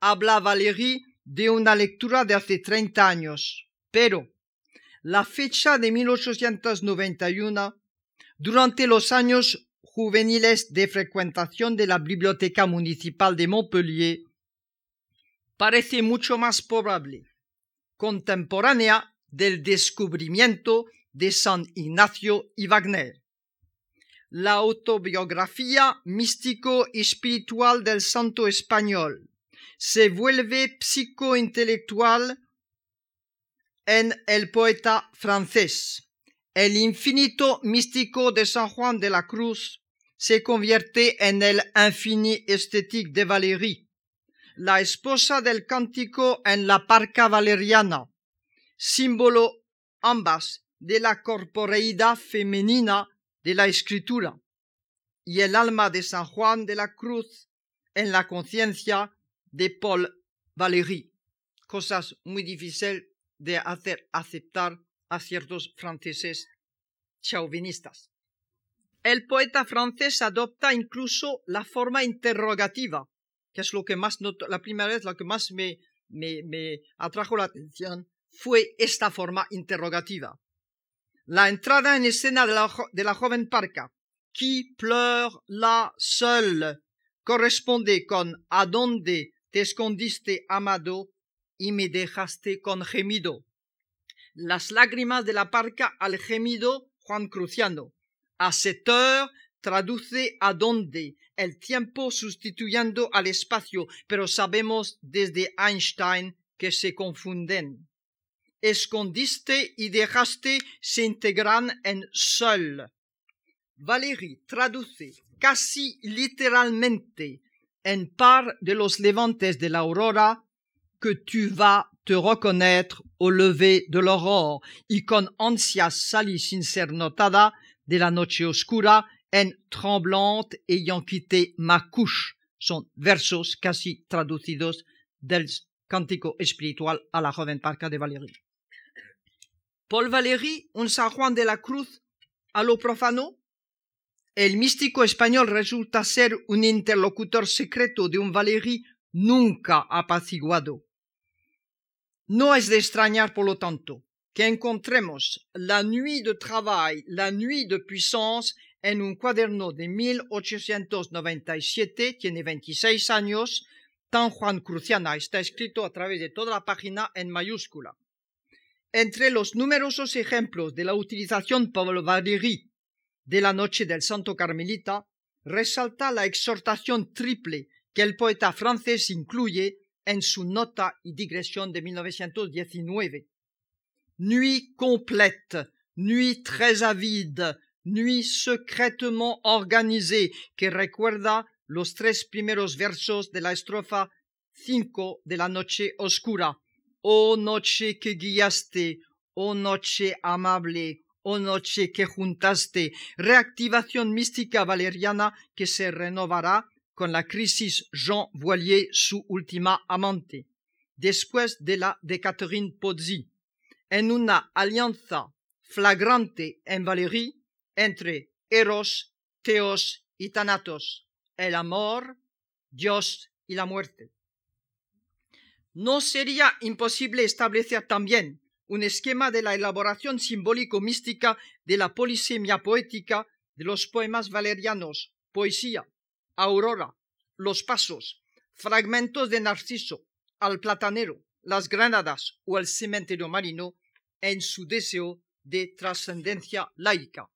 habla Valéry de una lectura de hace 30 años, pero la fecha de 1891, durante los años juveniles de frecuentación de la Biblioteca Municipal de Montpellier, parece mucho más probable, contemporánea del descubrimiento de San Ignacio y Wagner la autobiografía místico-espiritual del santo español. Se vuelve psicointelectual en el poeta francés. El infinito místico de San Juan de la Cruz se convierte en el infini estétique de Valéry, la esposa del cántico en la parca valeriana, símbolo ambas de la corporeidad femenina de la escritura y el alma de San Juan de la Cruz en la conciencia de Paul Valéry, cosas muy difíciles de hacer aceptar a ciertos franceses chauvinistas. El poeta francés adopta incluso la forma interrogativa, que es lo que más la primera vez lo que más me atrajo la atención fue esta forma interrogativa. La entrada en escena de la, joven parca, qui pleure la seule, corresponde con ¿A dónde te escondiste, amado, y me dejaste con gemido? Las lágrimas de la parca al gemido Juan Cruciano. A cette heure traduce a dónde, el tiempo sustituyendo al espacio, pero sabemos desde Einstein que se confunden escondiste y dejaste se integran en sol. Valéry traduce casi literalmente en par de los levantes de la aurora que tu vas te reconnaître au lever de l'aurore y con ansia salí sin ser notada de la noche oscura en tremblante ayant quitté ma couche. Son versos casi traducidos del cántico espiritual a la joven parca de Valéry. Paul Valéry, un San Juan de la Cruz a lo profano, el místico español resulta ser un interlocutor secreto de un Valéry nunca apaciguado. No es de extrañar, por lo tanto, que encontremos la nuit de travail, la nuit de puissance en un cuaderno de 1897, tiene 26 años, Tan Juan Cruciana, está escrito a través de toda la página en mayúscula. Entre los numerosos ejemplos de la utilización por Valéry de la noche del Santo Carmelita, resalta la exhortación triple que el poeta francés incluye en su nota y digresión de 1919. Nuit complète, nuit très avide, nuit secrètement organisée, que recuerda los tres primeros versos de la estrofa 5 de la noche oscura. Oh noche que guiaste, oh noche amable, oh noche que juntaste, reactivación mística valeriana que se renovará con la crisis Jean Voilier, su última amante, después de la de Catherine Pozzi, en una alianza flagrante en Valéry entre Eros, Teos y Thanatos, el amor, Dios y la muerte. No sería imposible establecer también un esquema de la elaboración simbólico-mística de la polisemia poética de los poemas valerianos, poesía, aurora, los pasos, fragmentos de Narciso, al platanero, las granadas o el cementerio marino en su deseo de trascendencia laica.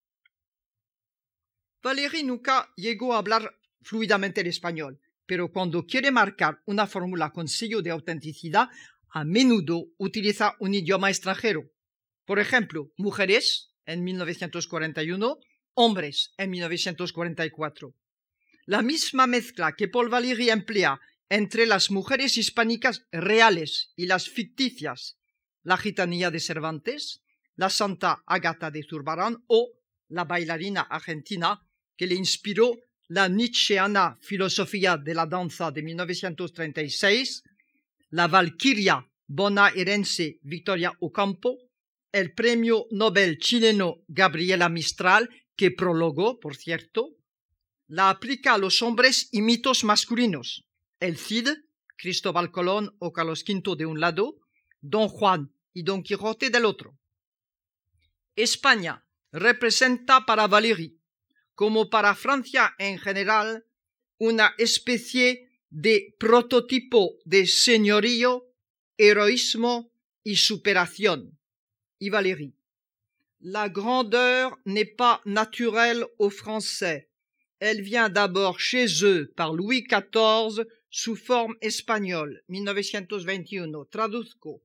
Valéry nunca llegó a hablar fluidamente el español, pero cuando quiere marcar una fórmula con sello de autenticidad, a menudo utiliza un idioma extranjero. Por ejemplo, mujeres en 1941, hombres en 1944. La misma mezcla que Paul Valéry emplea entre las mujeres hispánicas reales y las ficticias, la gitanía de Cervantes, la santa Agata de Zurbarán o la bailarina argentina que le inspiró la Nietzscheana filosofía de la danza de 1936, la Valquiria bonaerense Victoria Ocampo, el premio Nobel chileno Gabriela Mistral, que prologó, por cierto, la aplica a los hombres y mitos masculinos. El Cid, Cristóbal Colón o Carlos V de un lado, Don Juan y Don Quijote del otro. España representa para Valéry como para Francia en general, una especie de prototipo de señorío, heroísmo y superación. Y Valéry. La grandeur n'est pas naturelle aux Français. Elle vient d'abord chez eux par Louis XIV sous forme espagnole, 1921. Traduzco.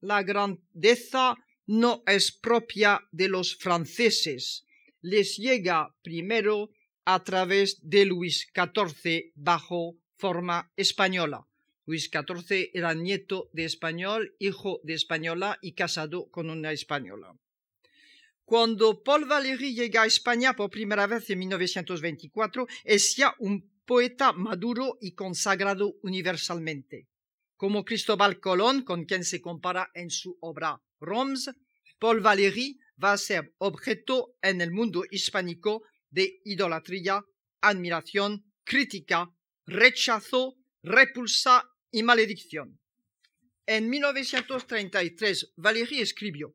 La grandeza no es propia de los franceses les llega primero a través de Luis XIV bajo forma española. Luis XIV era nieto de español, hijo de española y casado con una española. Cuando Paul Valéry llega a España por primera vez en 1924, es ya un poeta maduro y consagrado universalmente. Como Cristóbal Colón, con quien se compara en su obra Roms, Paul Valéry va a ser objeto en el mundo hispánico de idolatría, admiración, crítica, rechazo, repulsa y maledicción. En 1933, Valéry escribió,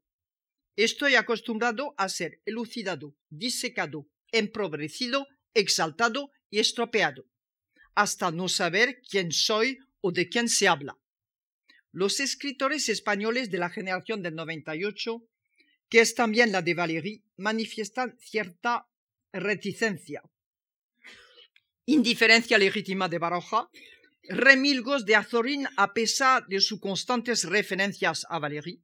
Estoy acostumbrado a ser elucidado, disecado, empobrecido, exaltado y estropeado, hasta no saber quién soy o de quién se habla. Los escritores españoles de la generación del 98 que es también la de Valéry, manifiestan cierta reticencia. Indiferencia legítima de Baroja, remilgos de Azorín a pesar de sus constantes referencias a Valéry,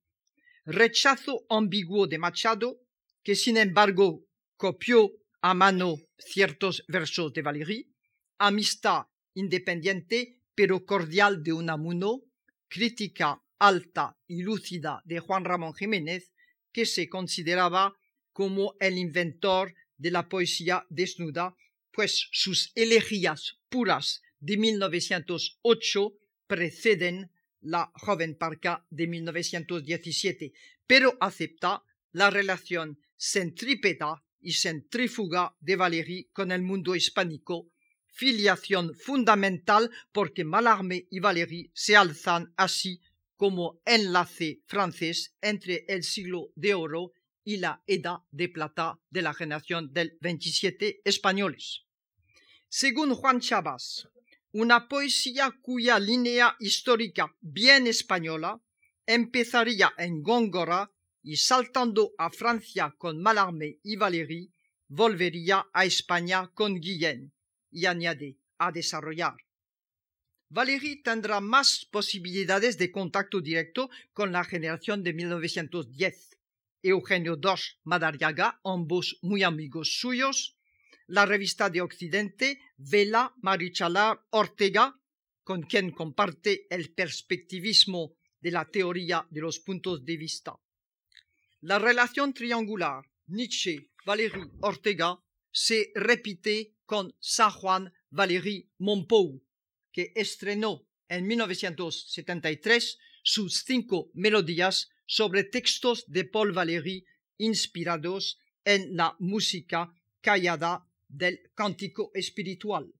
rechazo ambiguo de Machado, que sin embargo copió a mano ciertos versos de Valéry, amistad independiente pero cordial de Unamuno, crítica alta y lúcida de Juan Ramón Jiménez, que se consideraba como el inventor de la poesía desnuda, pues sus elegías puras de 1908 preceden la joven parca de 1917, pero acepta la relación centrípeta y centrífuga de Valéry con el mundo hispánico, filiación fundamental porque Mallarmé y Valéry se alzan así como enlace francés entre el siglo de oro y la edad de plata de la generación del 27 españoles. Según Juan Chabas, una poesía cuya línea histórica bien española empezaría en Góngora y saltando a Francia con Mallarmé y Valéry, volvería a España con Guillén y añade a desarrollar. Valéry tendrá más posibilidades de contacto directo con la generación de 1910. Eugenio Dos Madariaga, ambos muy amigos suyos, la revista de Occidente, Vela Marichalar Ortega, con quien comparte el perspectivismo de la teoría de los puntos de vista. La relación triangular Nietzsche, Valéry, Ortega se repite con San Juan Valéry Montpou, que estrenó en 1973 sus cinco melodías sobre textos de Paul Valéry inspirados en la música callada del cántico espiritual.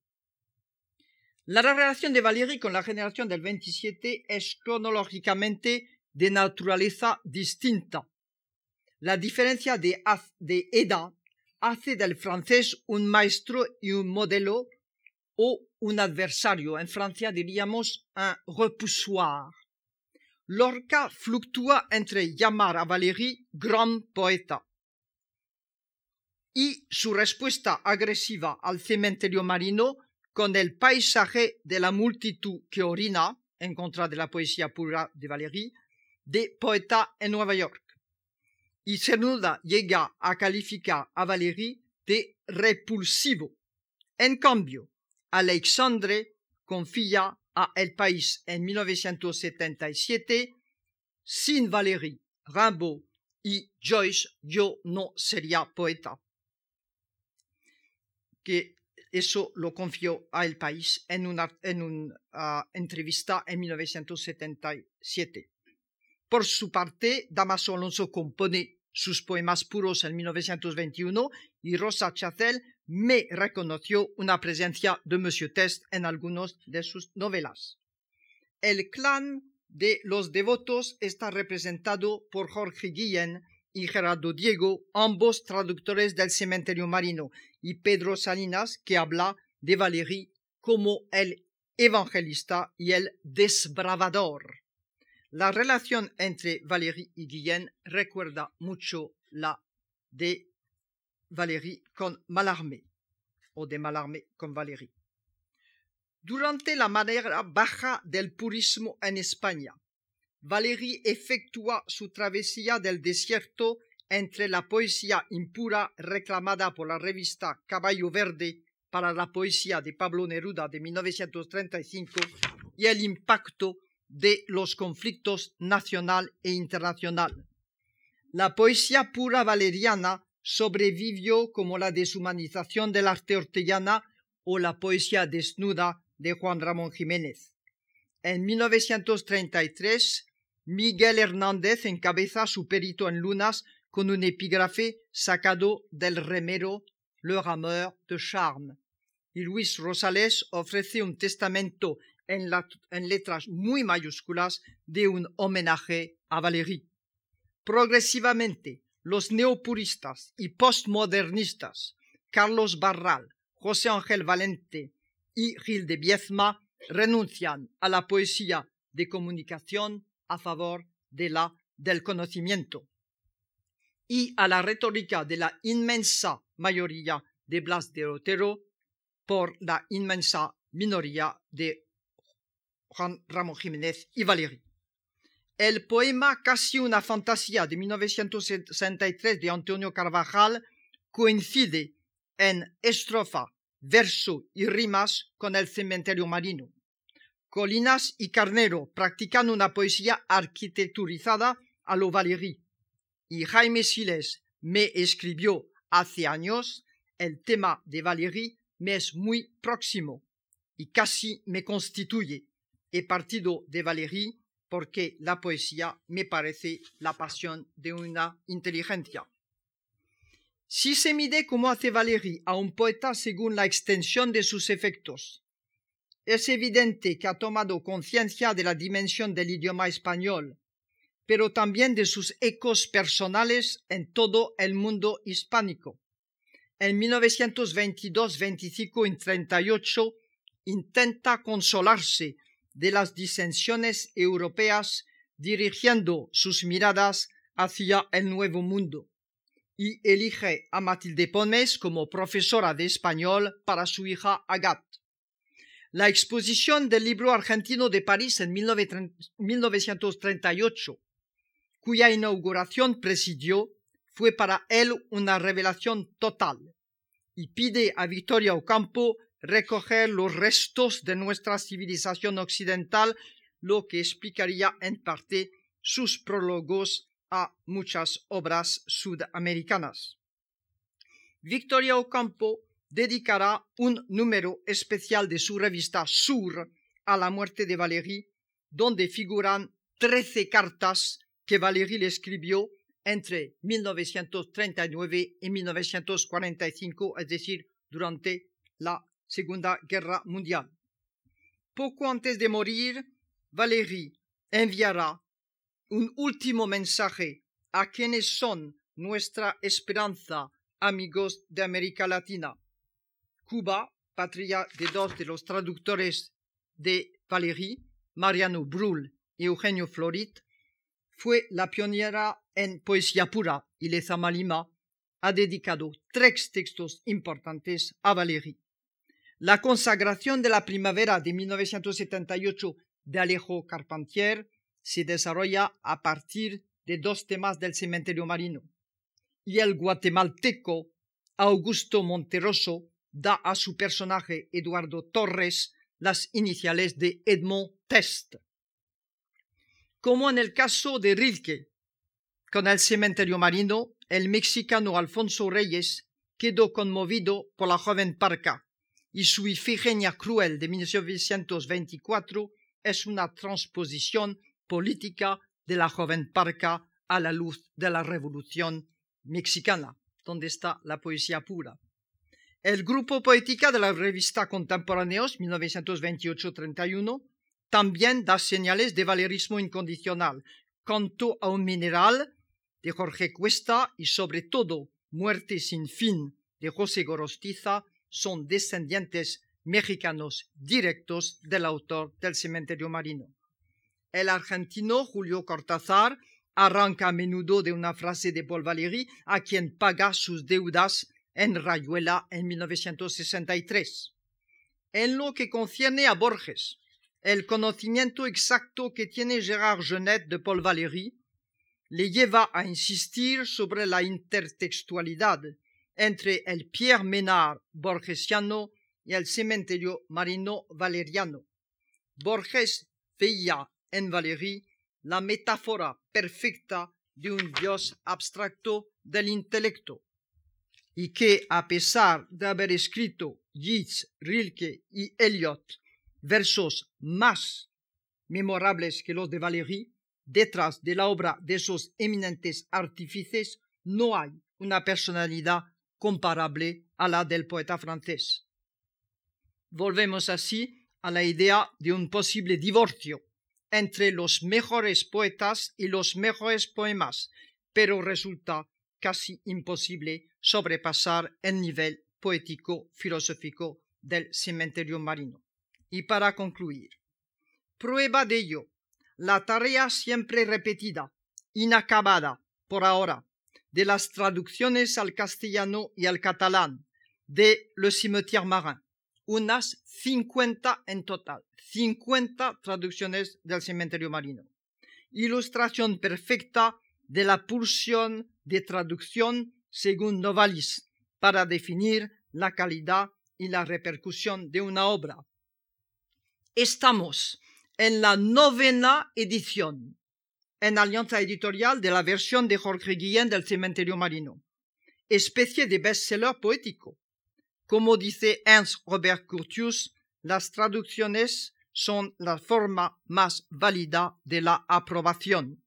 La relación de Valéry con la generación del 27 es cronológicamente de naturaleza distinta. La diferencia de, de edad hace del francés un maestro y un modelo o un adversario. En Francia diríamos un repoussoir. Lorca fluctúa entre llamar a Valéry gran poeta y su respuesta agresiva al cementerio marino con el paisaje de la multitud que orina en contra de la poesía pura de Valéry, de poeta en Nueva York. Y Cernuda llega a calificar a Valéry de repulsivo. En cambio, Alexandre confía a El País en 1977, sin Valéry, Rimbaud y Joyce yo no sería poeta que eso lo confió a El País en una, en ah, entrevista en 1977. Por su parte, Damaso Alonso compone sus poemas puros en 1921 y Rosa Chacel me reconoció una presencia de Monsieur Test en algunas de sus novelas. El clan de los devotos está representado por Jorge Guillén y Gerardo Diego, ambos traductores del cementerio marino, y Pedro Salinas, que habla de Valéry como el evangelista y el desbravador. La relación entre Valéry y Guillén recuerda mucho la de Valéry con Mallarmé o de Mallarmé con Valéry. Durante la manera baja del purismo en España, Valéry efectúa su travesía del desierto entre la poesía impura reclamada por la revista Caballo Verde para la poesía de Pablo Neruda de 1935 y el impacto de los conflictos nacional e internacional. La poesía pura valeriana sobrevivió como la deshumanización del arte hortellana o la poesía desnuda de Juan Ramón Jiménez. En 1933, Miguel Hernández encabeza su perito en lunas con un epígrafe sacado del remero Le Rameur de Charme. Y Luis Rosales ofrece un testamento en, letras muy mayúsculas de un homenaje a Valéry. Progresivamente, los neopuristas y postmodernistas Carlos Barral, José Ángel Valente y Gil de Biezma renuncian a la poesía de comunicación a favor de la del conocimiento y a la retórica de la inmensa mayoría de Blas de Otero por la inmensa minoría de Juan Ramón Jiménez y Valéry. El poema Casi una fantasía de 1963 de Antonio Carvajal coincide en estrofa, verso y rimas con el cementerio marino Colinas y Carnero practican una poesía arquitecturizada a lo Valéry. Y Jaime Siles me escribió hace años, el tema de Valéry me es muy próximo y casi me constituye. He partido de Valéry porque la poesía me parece la pasión de una inteligencia. Si se mide como hace Valéry a un poeta según la extensión de sus efectos, es evidente que ha tomado conciencia de la dimensión del idioma español, pero también de sus ecos personales en todo el mundo hispánico. En 1922, 25 y 38 intenta consolarse de las disensiones europeas dirigiendo sus miradas hacia el nuevo mundo y elige a Matilde Pomes como profesora de español para su hija Agathe. La exposición del libro argentino de París en 1938, cuya inauguración presidió, fue para él una revelación total y pide a Victoria Ocampo recoger los restos de nuestra civilización occidental, lo que explicaría en parte sus prólogos a muchas obras sudamericanas. Victoria Ocampo dedicará un número especial de su revista Sur a la muerte de Valéry, donde figuran trece cartas que Valéry le escribió entre 1939 y 1945, es decir, durante la Segunda Guerra Mundial. Poco antes de morir, Valéry enviará un último mensaje a quienes son nuestra esperanza, amigos de América Latina. Cuba, patria de dos de los traductores de Valéry, Mariano Brull y Eugenio Florit, fue la pionera en poesía pura y Lezama Lima ha dedicado tres textos importantes a Valéry. La consagración de la primavera de 1978 de Alejo Carpentier se desarrolla a partir de dos temas del cementerio marino. Y el guatemalteco Augusto Monteroso da a su personaje Eduardo Torres las iniciales de Edmond Test. Como en el caso de Rilke, con el cementerio marino, el mexicano Alfonso Reyes quedó conmovido por la joven Parca y su Ifigenia cruel de 1924 es una transposición política de la joven Parca a la luz de la Revolución Mexicana, donde está la poesía pura. El grupo poética de la revista Contemporáneos 1928-31 también da señales de valerismo incondicional. Canto a un mineral de Jorge Cuesta y sobre todo Muerte sin fin de José Gorostiza son descendientes mexicanos directos del autor del cementerio marino. El argentino Julio Cortázar arranca a menudo de una frase de Paul Valéry, a quien paga sus deudas en Rayuela en 1963. En lo que concierne a Borges, el conocimiento exacto que tiene Gérard Genet de Paul Valéry le lleva a insistir sobre la intertextualidad entre el Pierre Menard borgesiano y el cementerio marino valeriano. Borges veía en Valéry la metáfora perfecta de un dios abstracto del intelecto, y que a pesar de haber escrito Yeats, Rilke y Eliot versos más memorables que los de Valéry, detrás de la obra de esos eminentes artífices no hay una personalidad comparable a la del poeta francés. Volvemos así a la idea de un posible divorcio entre los mejores poetas y los mejores poemas, pero resulta casi imposible sobrepasar el nivel poético filosófico del cementerio marino. Y para concluir, prueba de ello, la tarea siempre repetida, inacabada por ahora, de las traducciones al castellano y al catalán de Le Cimetière Marin, unas 50 en total, 50 traducciones del cementerio marino. Ilustración perfecta de la pulsión de traducción según Novalis para definir la calidad y la repercusión de una obra. Estamos en la novena edición en Alianza Editorial de la versión de Jorge Guillén del Cementerio Marino, especie de bestseller poético. Como dice Ernst Robert Curtius, las traducciones son la forma más válida de la aprobación.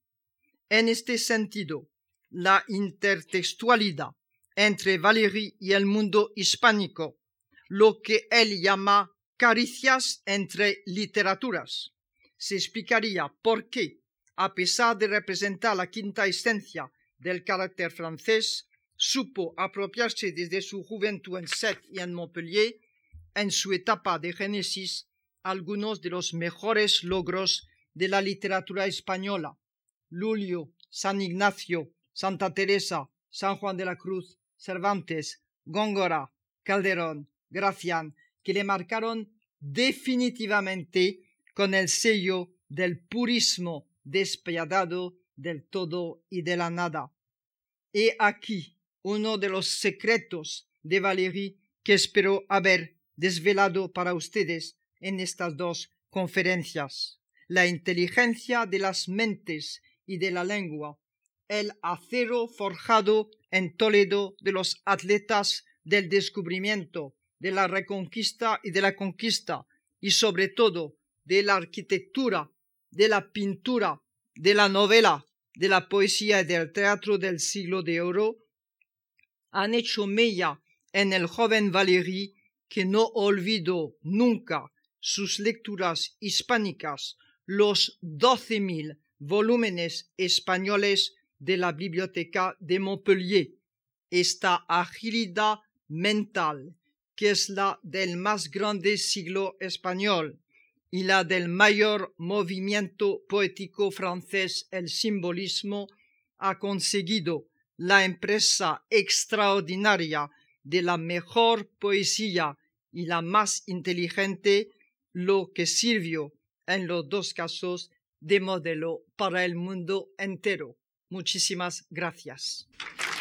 En este sentido, la intertextualidad entre Valéry y el mundo hispánico, lo que él llama caricias entre literaturas, se explicaría por qué, a pesar de representar la quinta esencia del carácter francés, supo apropiarse desde su juventud en Sète y en Montpellier, en su etapa de génesis, algunos de los mejores logros de la literatura española. Lulio, San Ignacio, Santa Teresa, San Juan de la Cruz, Cervantes, Góngora, Calderón, Gracián, que le marcaron definitivamente con el sello del purismo despiadado del todo y de la nada. He aquí uno de los secretos de Valéry que espero haber desvelado para ustedes en estas dos conferencias. La inteligencia de las mentes y de la lengua, el acero forjado en Toledo de los atletas del descubrimiento, de la reconquista y de la conquista, y sobre todo de la arquitectura, de la pintura, de la novela, de la poesía y del teatro del siglo de oro, han hecho mella en el joven Valéry que no olvidó nunca sus lecturas hispánicas, los doce mil volúmenes españoles de la Biblioteca de Montpellier, esta agilidad mental que es la del más grande siglo español y la del mayor movimiento poético francés, el simbolismo, ha conseguido la empresa extraordinaria de la mejor poesía y la más inteligente, lo que sirvió en los dos casos de modelo para el mundo entero. Muchísimas gracias.